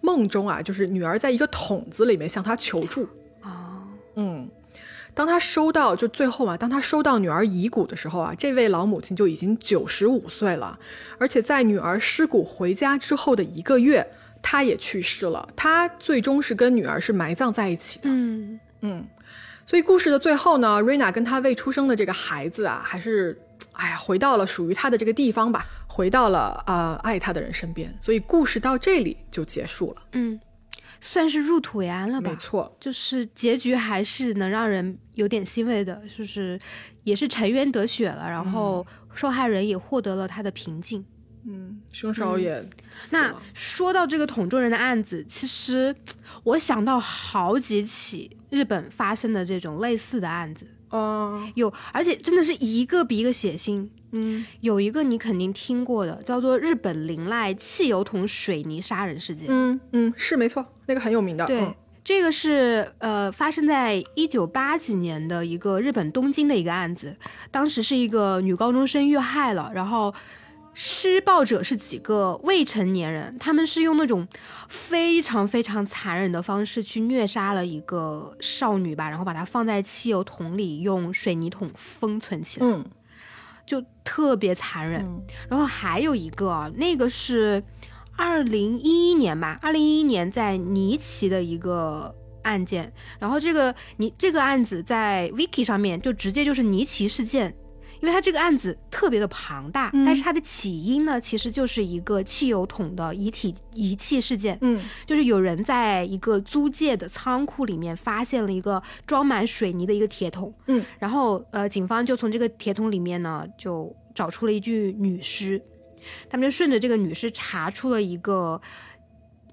梦中啊，就是女儿在一个桶子里面向他求助。啊，嗯。当他收到就最后啊，当他收到女儿遗骨的时候啊，这位老母亲就已经九十五岁了，而且在女儿尸骨回家之后的一个月，她也去世了。她最终是跟女儿是埋葬在一起的。嗯嗯，所以故事的最后呢，瑞娜跟她未出生的这个孩子啊，还是哎呀回到了属于她的这个地方吧，回到了呃爱她的人身边。所以故事到这里就结束了。嗯。算是入土为安了吧？没错，就是结局还是能让人有点欣慰的，就是也是沉冤得雪了，然后受害人也获得了他的平静。嗯，凶手也。那说到这个桶中人的案子，其实我想到好几起日本发生的这种类似的案子。哦，有，而且真的是一个比一个血腥。嗯，有一个你肯定听过的，叫做日本林濑汽油桶水泥杀人事件。嗯嗯，是没错，那个很有名的。对，这个是呃发生在一九八几年的一个日本东京的一个案子，当时是一个女高中生遇害了，然后。施暴者是几个未成年人，他们是用那种非常非常残忍的方式去虐杀了一个少女吧，然后把她放在汽油桶里，用水泥桶封存起来，嗯，就特别残忍。然后还有一个，那个是二零一一年吧，二零一一年在尼奇的一个案件。然后这个你这个案子在 Wiki 上面就直接就是尼奇事件。因为他这个案子特别的庞大，但是它的起因呢，其实就是一个汽油桶的遗体遗弃事件。嗯，就是有人在一个租借的仓库里面发现了一个装满水泥的一个铁桶。嗯，然后呃，警方就从这个铁桶里面呢，就找出了一具女尸。他们就顺着这个女尸查出了一个，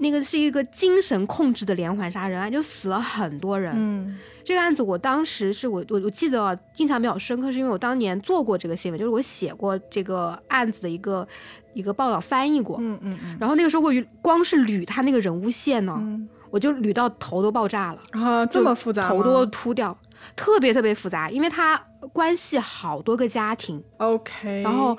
那个是一个精神控制的连环杀人案，就死了很多人。嗯。这个案子，我当时是我我我记得印象比较深刻，是因为我当年做过这个新闻，就是我写过这个案子的一个一个报道，翻译过。嗯嗯嗯。然后那个时候我光是捋他那个人物线呢，我就捋到头都爆炸了啊！这么复杂，头都秃掉，特别特别复杂，因为他关系好多个家庭。OK。然后。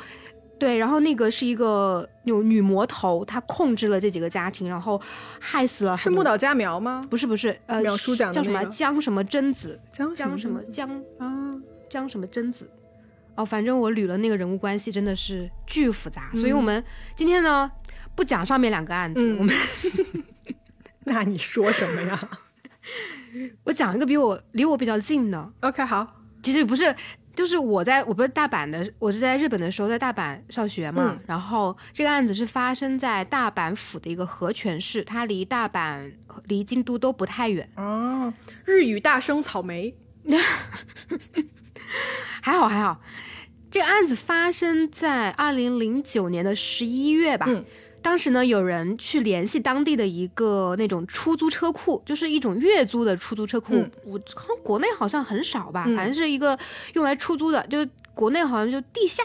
对，然后那个是一个有女魔头，她控制了这几个家庭，然后害死了。是木岛佳苗吗？不是不是，呃，苗书讲叫什么江什么贞子？江江什么江啊？江什么贞子？哦，反正我捋了那个人物关系，真的是巨复杂。所以我们今天呢，不讲上面两个案子，我们 那你说什么呀？我讲一个比我离我比较近的。OK，好，其实不是。就是我在我不是大阪的，我是在日本的时候在大阪上学嘛。然后这个案子是发生在大阪府的一个和泉市，它离大阪、离京都都不太远。哦，日语大生草莓，还好还好。这个案子发生在二零零九年的十一月吧。当时呢，有人去联系当地的一个那种出租车库，就是一种月租的出租车库。我看国内好像很少吧，反正是一个用来出租的，就是国内好像就地下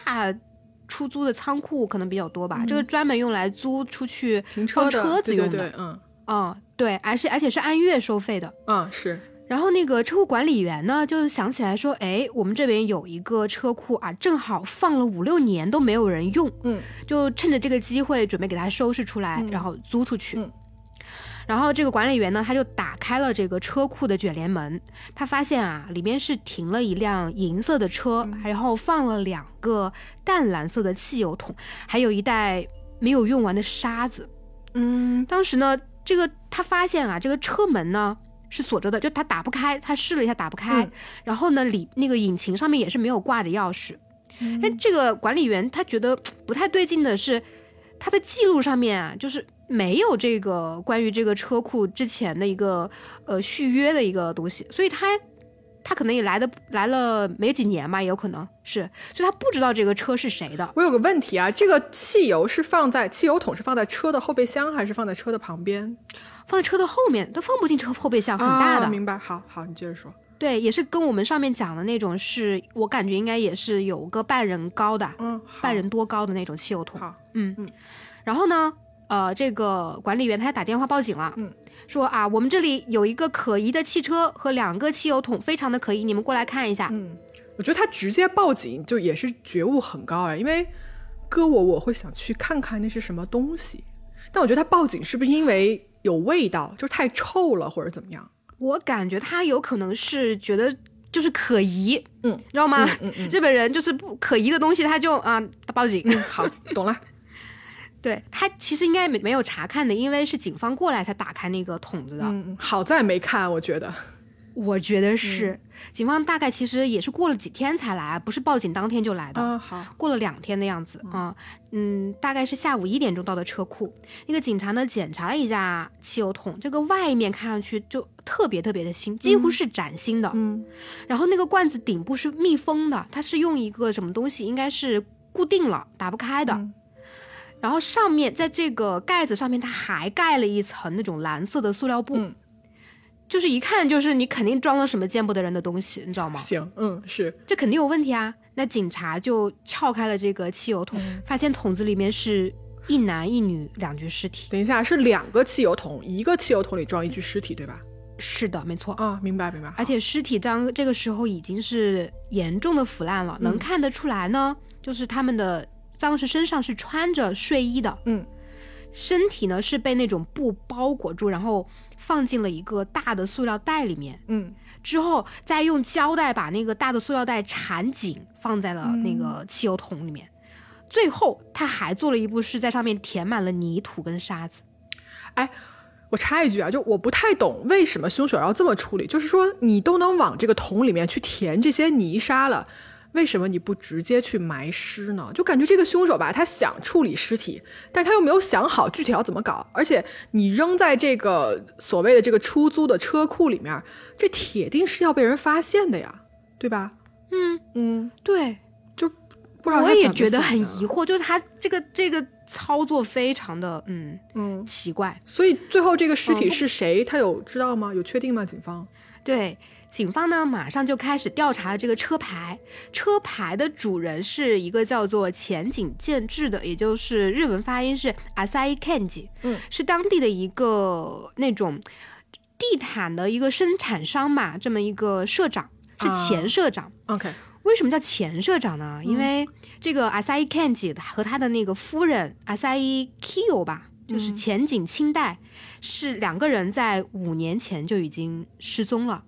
出租的仓库可能比较多吧。这个专门用来租出去放车子用的。嗯嗯，对，而且而且是按月收费的。嗯，是。然后那个车库管理员呢，就想起来说：“哎，我们这边有一个车库啊，正好放了五六年都没有人用，嗯，就趁着这个机会准备给它收拾出来，然后租出去。然后这个管理员呢，他就打开了这个车库的卷帘门，他发现啊，里面是停了一辆银色的车，然后放了两个淡蓝色的汽油桶，还有一袋没有用完的沙子。嗯，当时呢，这个他发现啊，这个车门呢。”是锁着的，就他打不开，他试了一下打不开。然后呢，里那个引擎上面也是没有挂着钥匙。但这个管理员他觉得不太对劲的是，他的记录上面啊，就是没有这个关于这个车库之前的一个呃续约的一个东西，所以他他可能也来的来了没几年吧，也有可能是，所以他不知道这个车是谁的。我有个问题啊，这个汽油是放在汽油桶是放在车的后备箱还是放在车的旁边？放在车的后面，都放不进车后备箱，很大的。明白，好好，你接着说。对，也是跟我们上面讲的那种，是我感觉应该也是有个半人高的，嗯，半人多高的那种汽油桶。好，嗯嗯。然后呢，呃，这个管理员他还打电话报警了，嗯，说啊，我们这里有一个可疑的汽车和两个汽油桶，非常的可疑，你们过来看一下。嗯，我觉得他直接报警就也是觉悟很高啊，因为搁我我会想去看看那是什么东西，但我觉得他报警是不是因为？有味道，就太臭了，或者怎么样？我感觉他有可能是觉得就是可疑，嗯，知道吗？嗯嗯，日本人就是不可疑的东西，他就啊报警。好，懂了。对他其实应该没没有查看的，因为是警方过来才打开那个桶子的。嗯，好在没看，我觉得。我觉得是，警方大概其实也是过了几天才来，不是报警当天就来的。过了两天的样子啊，嗯，大概是下午一点钟到的车库。那个警察呢，检查了一下汽油桶，这个外面看上去就特别特别的新，几乎是崭新的。嗯，然后那个罐子顶部是密封的，它是用一个什么东西，应该是固定了，打不开的。然后上面在这个盖子上面，它还盖了一层那种蓝色的塑料布。就是一看就是你肯定装了什么见不得人的东西，你知道吗？行，嗯，是，这肯定有问题啊。那警察就撬开了这个汽油桶，发现桶子里面是一男一女两具尸体。等一下，是两个汽油桶，一个汽油桶里装一具尸体，对吧？是的，没错。啊，明白明白。而且尸体当这个时候已经是严重的腐烂了，能看得出来呢，就是他们的当时身上是穿着睡衣的，嗯，身体呢是被那种布包裹住，然后。放进了一个大的塑料袋里面，嗯，之后再用胶带把那个大的塑料袋缠紧，放在了那个汽油桶里面。最后他还做了一步，是在上面填满了泥土跟沙子。哎，我插一句啊，就我不太懂为什么凶手要这么处理，就是说你都能往这个桶里面去填这些泥沙了。为什么你不直接去埋尸呢？就感觉这个凶手吧，他想处理尸体，但他又没有想好具体要怎么搞。而且你扔在这个所谓的这个出租的车库里面，这铁定是要被人发现的呀，对吧？嗯嗯，对，就不知道。我也觉得很疑惑，就是他这个这个操作非常的嗯嗯奇怪。所以最后这个尸体是谁？他有知道吗？有确定吗？警方？对。警方呢，马上就开始调查了这个车牌。车牌的主人是一个叫做前井健治的，也就是日文发音是 Asai Kenji，嗯，是当地的一个那种地毯的一个生产商嘛，这么一个社长，是前社长。OK，为什么叫前社长呢？因为这个 Asai Kenji 和他的那个夫人 Asai Kyo 吧，就是前井清代，是两个人在五年前就已经失踪了。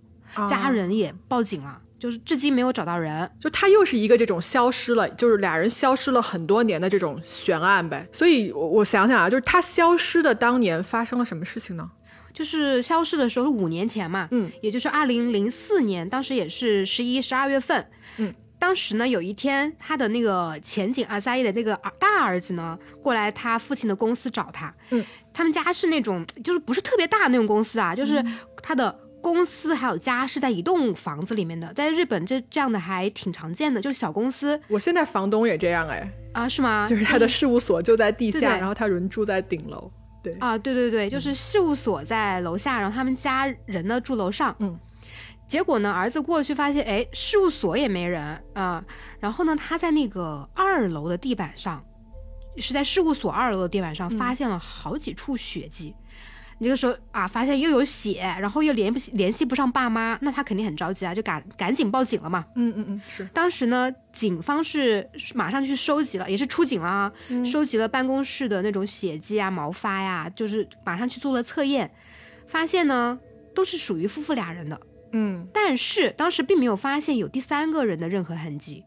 家人也报警了，就是至今没有找到人。就他又是一个这种消失了，就是俩人消失了很多年的这种悬案呗。所以，我我想想啊，就是他消失的当年发生了什么事情呢？就是消失的时候是五年前嘛，嗯，也就是二零零四年，当时也是十一、十二月份，嗯，当时呢有一天，他的那个前景阿萨伊的那个大儿子呢过来他父亲的公司找他，嗯，他们家是那种就是不是特别大的那种公司啊，就是他的。公司还有家是在一栋房子里面的，在日本这这样的还挺常见的，就是小公司。我现在房东也这样哎，啊是吗？就是他的事务所就在地下，然后他人住在顶楼。对啊，对对对，就是事务所在楼下，然后他们家人呢住楼上。嗯，结果呢，儿子过去发现，哎，事务所也没人啊。然后呢，他在那个二楼的地板上，是在事务所二楼的地板上发现了好几处血迹。你这个时候啊，发现又有血，然后又联不联系不上爸妈，那他肯定很着急啊，就赶赶紧报警了嘛。嗯嗯嗯，是。当时呢，警方是马上去收集了，也是出警了啊，收集了办公室的那种血迹啊、毛发呀，就是马上去做了测验，发现呢都是属于夫妇俩人的。嗯，但是当时并没有发现有第三个人的任何痕迹，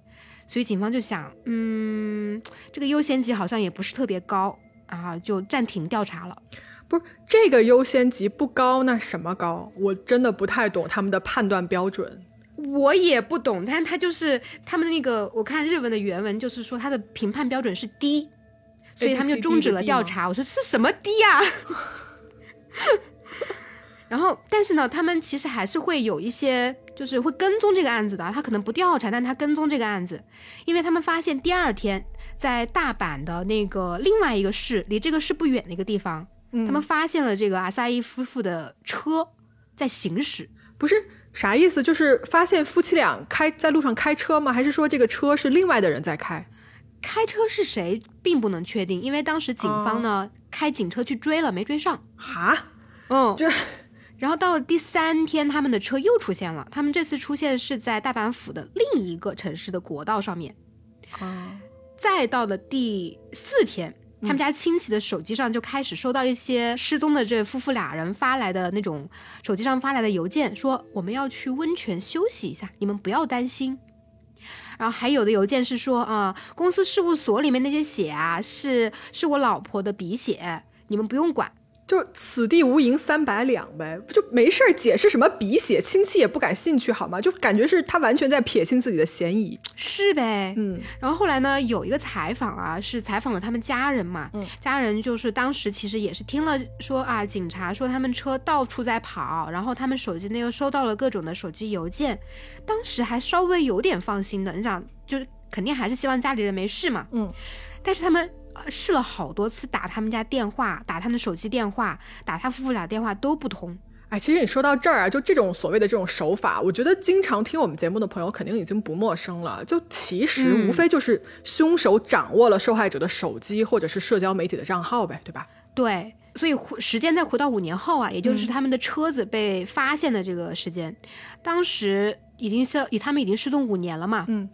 所以警方就想，嗯，这个优先级好像也不是特别高啊，就暂停调查了。不是这个优先级不高，那什么高？我真的不太懂他们的判断标准。我也不懂，但他就是他们的那个，我看日文的原文就是说他的评判标准是低，所以他们就终止了调查。我说是什么低呀？然后，但是呢，他们其实还是会有一些，就是会跟踪这个案子的。他可能不调查，但他跟踪这个案子，因为他们发现第二天在大阪的那个另外一个市，离这个市不远的一个地方。他们发现了这个阿萨伊夫妇的车在行驶，不是啥意思？就是发现夫妻俩开在路上开车吗？还是说这个车是另外的人在开？开车是谁并不能确定，因为当时警方呢开警车去追了，没追上。哈，嗯，这然后到了第三天，他们的车又出现了。他们这次出现是在大阪府的另一个城市的国道上面。哦，再到了第四天。他们家亲戚的手机上就开始收到一些失踪的这夫妇俩人发来的那种手机上发来的邮件，说我们要去温泉休息一下，你们不要担心。然后还有的邮件是说啊，公司事务所里面那些血啊，是是我老婆的鼻血，你们不用管。就此地无银三百两呗，不就没事儿解释什么鼻血，亲戚也不感兴趣好吗？就感觉是他完全在撇清自己的嫌疑，是呗，嗯。然后后来呢，有一个采访啊，是采访了他们家人嘛，嗯，家人就是当时其实也是听了说啊，警察说他们车到处在跑，然后他们手机内又收到了各种的手机邮件，当时还稍微有点放心的，你想，就是肯定还是希望家里人没事嘛，嗯，但是他们。试了好多次打他们家电话，打他们手机电话，打他夫妇俩电话都不通。哎，其实你说到这儿啊，就这种所谓的这种手法，我觉得经常听我们节目的朋友肯定已经不陌生了。就其实无非就是凶手掌握了受害者的手机或者是社交媒体的账号呗，对吧？对，所以时间再回到五年后啊，也就是他们的车子被发现的这个时间，当时已经是以他们已经失踪五年了嘛，嗯。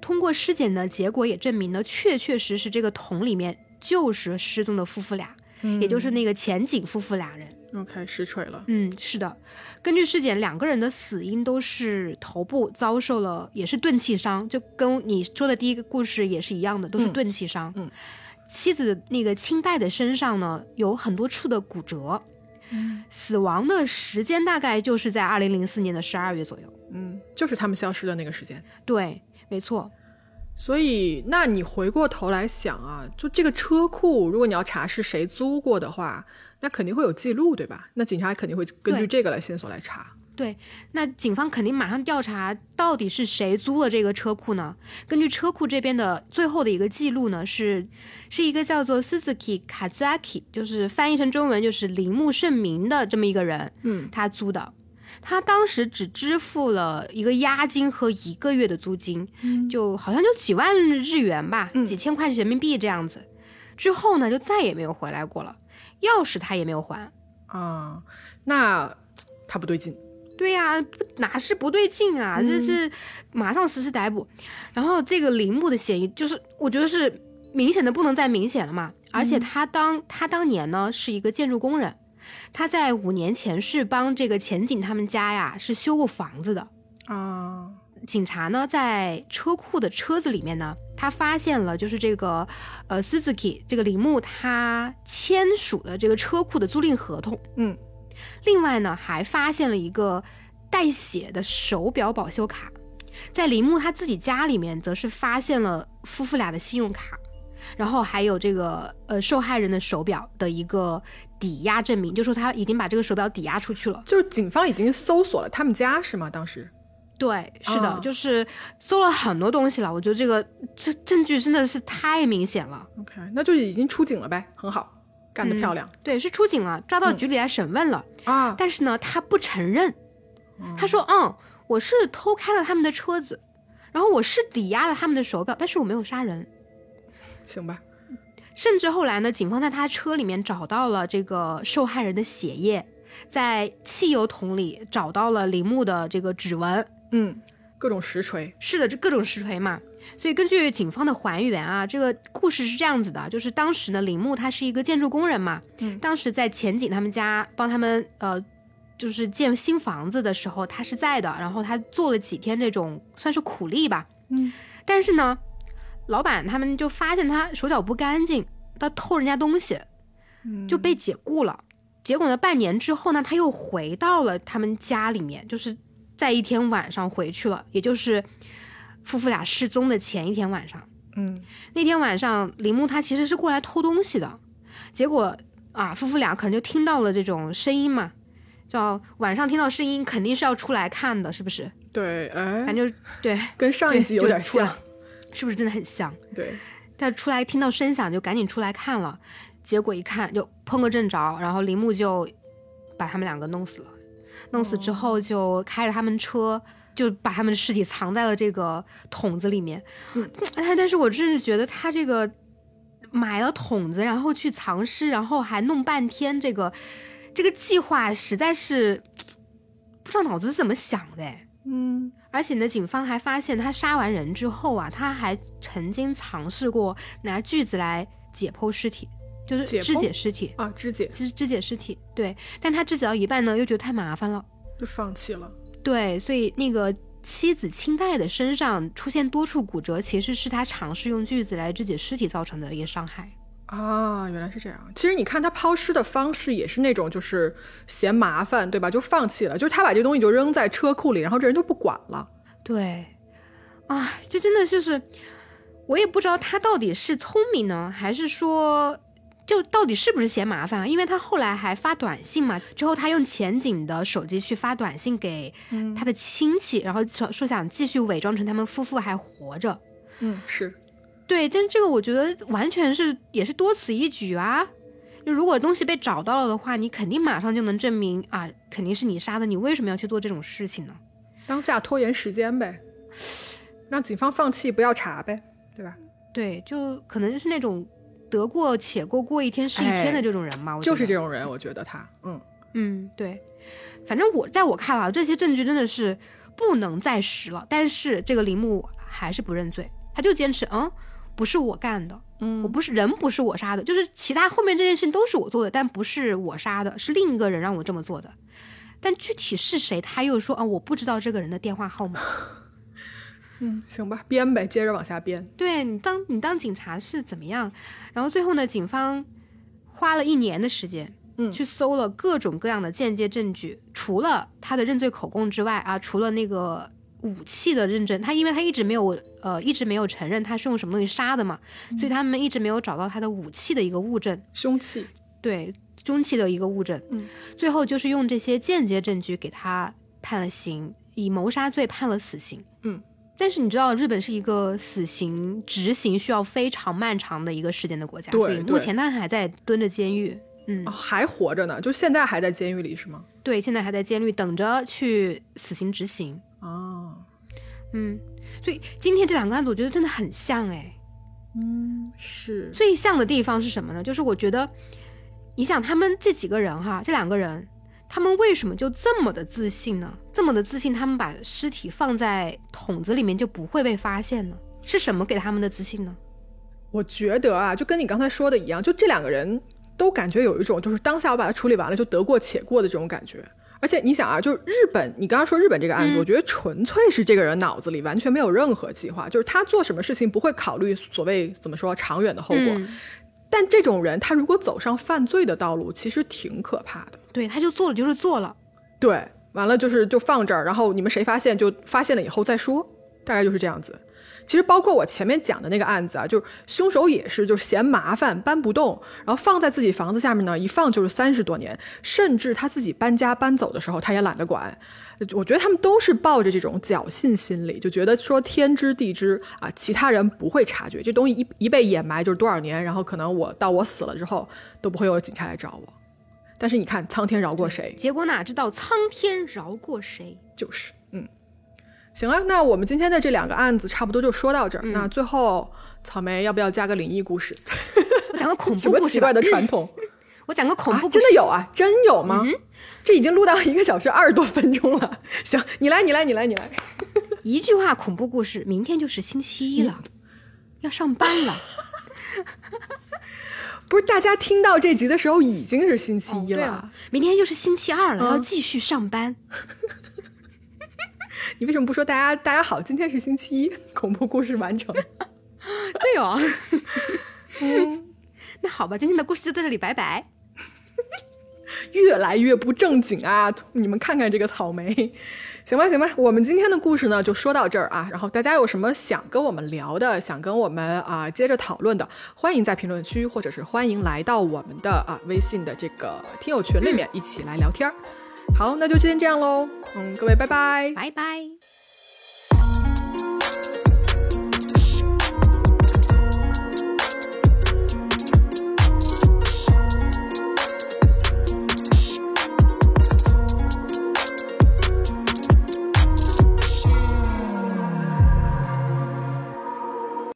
通过尸检的结果也证明呢，确确实实这个桶里面就是失踪的夫妇俩，也就是那个前景夫妇俩人。OK，实锤了。嗯，是的。根据尸检，两个人的死因都是头部遭受了，也是钝器伤，就跟你说的第一个故事也是一样的，都是钝器伤。嗯，妻子那个清代的身上呢有很多处的骨折，死亡的时间大概就是在二零零四年的十二月左右。嗯，就是他们消失的那个时间。对，没错。所以，那你回过头来想啊，就这个车库，如果你要查是谁租过的话，那肯定会有记录，对吧？那警察肯定会根据这个来线索来查。对，那警方肯定马上调查到底是谁租了这个车库呢？根据车库这边的最后的一个记录呢，是是一个叫做 Suzuki Kazuaki，就是翻译成中文就是铃木圣明的这么一个人，嗯，他租的，他当时只支付了一个押金和一个月的租金，就好像就几万日元吧，几千块人民币这样子，之后呢就再也没有回来过了，钥匙他也没有还啊，那他不对劲。对呀，不哪是不对劲啊？这是马上实施逮捕。然后这个铃木的嫌疑，就是我觉得是明显的不能再明显了嘛。而且他当他当年呢是一个建筑工人，他在五年前是帮这个前景他们家呀是修过房子的啊。警察呢在车库的车子里面呢，他发现了就是这个呃 Suzuki 这个铃木他签署的这个车库的租赁合同，嗯。另外呢，还发现了一个带血的手表保修卡，在铃木他自己家里面，则是发现了夫妇俩的信用卡，然后还有这个呃受害人的手表的一个抵押证明，就说他已经把这个手表抵押出去了。就是警方已经搜索了他们家是吗？当时？对，是的，就是搜了很多东西了。我觉得这个这证据真的是太明显了。OK，那就已经出警了呗，很好。干得漂亮，对，是出警了，抓到局里来审问了啊！但是呢，他不承认，他说：“嗯，我是偷开了他们的车子，然后我是抵押了他们的手表，但是我没有杀人。”行吧。甚至后来呢，警方在他车里面找到了这个受害人的血液，在汽油桶里找到了铃木的这个指纹，嗯，各种实锤，是的，这各种实锤嘛。所以根据警方的还原啊，这个故事是这样子的，就是当时呢，铃木他是一个建筑工人嘛，嗯，当时在前景他们家帮他们呃，就是建新房子的时候，他是在的，然后他做了几天这种算是苦力吧，嗯，但是呢，老板他们就发现他手脚不干净，他偷人家东西，就被解雇了。结果呢，半年之后呢，他又回到了他们家里面，就是在一天晚上回去了，也就是。夫妇俩失踪的前一天晚上，嗯，那天晚上铃木他其实是过来偷东西的，结果啊，夫妇俩可能就听到了这种声音嘛，叫晚上听到声音肯定是要出来看的，是不是？对，哎，反正对，跟上一集有点像，是不是真的很像？对，他出来听到声响就赶紧出来看了，结果一看就碰个正着，然后铃木就把他们两个弄死了，弄死之后就开着他们车。就把他们的尸体藏在了这个桶子里面，嗯，但是我真是觉得他这个买了桶子，然后去藏尸，然后还弄半天，这个这个计划实在是不知道脑子怎么想的，嗯，而且呢，警方还发现他杀完人之后啊，他还曾经尝试过拿锯子来解剖尸体，就是肢解尸体。啊，肢解，肢肢解尸体，对，但他肢解到一半呢，又觉得太麻烦了，就放弃了。对，所以那个妻子清代的身上出现多处骨折，其实是他尝试用锯子来肢解尸体造成的一个伤害啊。原来是这样。其实你看他抛尸的方式也是那种，就是嫌麻烦，对吧？就放弃了，就是他把这东西就扔在车库里，然后这人就不管了。对，啊，这真的就是，我也不知道他到底是聪明呢，还是说。就到底是不是嫌麻烦啊？因为他后来还发短信嘛，之后他用前景的手机去发短信给他的亲戚，然后说说想继续伪装成他们夫妇还活着。嗯，是对，但这个我觉得完全是也是多此一举啊。就如果东西被找到了的话，你肯定马上就能证明啊，肯定是你杀的，你为什么要去做这种事情呢？当下拖延时间呗，让警方放弃不要查呗，对吧？对，就可能就是那种。得过且过，过一天是一天的这种人吗？就是这种人，我觉得他，嗯嗯，对，反正我在我看来，这些证据真的是不能再实了。但是这个铃木还是不认罪，他就坚持，嗯，不是我干的，嗯，我不是人，不是我杀的，就是其他后面这件事情都是我做的，但不是我杀的，是另一个人让我这么做的。但具体是谁，他又说啊，我不知道这个人的电话号码。嗯，行吧，编呗，接着往下编。对你当你当警察是怎么样？然后最后呢，警方花了一年的时间，嗯，去搜了各种各样的间接证据，除了他的认罪口供之外啊，除了那个武器的认证，他因为他一直没有呃一直没有承认他是用什么东西杀的嘛，所以他们一直没有找到他的武器的一个物证，凶器，对，凶器的一个物证。嗯，最后就是用这些间接证据给他判了刑，以谋杀罪判了死刑。嗯。但是你知道，日本是一个死刑执行需要非常漫长的一个时间的国家，所以目前他还在蹲着监狱，嗯，还活着呢，就现在还在监狱里是吗？对，现在还在监狱等着去死刑执行。哦，嗯，所以今天这两个案子我觉得真的很像哎，嗯，是最像的地方是什么呢？就是我觉得，你想他们这几个人哈，这两个人。他们为什么就这么的自信呢？这么的自信，他们把尸体放在桶子里面就不会被发现呢？是什么给他们的自信呢？我觉得啊，就跟你刚才说的一样，就这两个人都感觉有一种就是当下我把它处理完了就得过且过的这种感觉。而且你想啊，就日本，你刚刚说日本这个案子，我觉得纯粹是这个人脑子里完全没有任何计划，就是他做什么事情不会考虑所谓怎么说长远的后果。但这种人，他如果走上犯罪的道路，其实挺可怕的。对，他就做了，就是做了。对，完了就是就放这儿，然后你们谁发现就发现了以后再说，大概就是这样子。其实包括我前面讲的那个案子啊，就是凶手也是，就是嫌麻烦搬不动，然后放在自己房子下面呢，一放就是三十多年，甚至他自己搬家搬走的时候，他也懒得管。我觉得他们都是抱着这种侥幸心理，就觉得说天知地知啊，其他人不会察觉，这东西一一被掩埋就是多少年，然后可能我到我死了之后都不会有警察来找我。但是你看，苍天饶过谁？结果哪知道苍天饶过谁？就是，嗯，行啊，那我们今天的这两个案子差不多就说到这儿。那最后，草莓要不要加个灵异故事？我讲个恐怖故事。奇怪的传统？我讲个恐怖故事。真的有啊？真有吗？这已经录到一个小时二十多分钟了。行，你来，你来，你来，你来。一句话恐怖故事，明天就是星期一了，要上班了。不是，大家听到这集的时候已经是星期一了，明天就是星期二了，要继续上班。你为什么不说大家大家好？今天是星期一，恐怖故事完成。对哦，嗯，那好吧，今天的故事就在这里，拜拜。越来越不正经啊！你们看看这个草莓。行吧，行吧，我们今天的故事呢就说到这儿啊。然后大家有什么想跟我们聊的，想跟我们啊接着讨论的，欢迎在评论区，或者是欢迎来到我们的啊微信的这个听友群里面一起来聊天儿。好那就今天这样喽嗯各位拜拜。拜拜。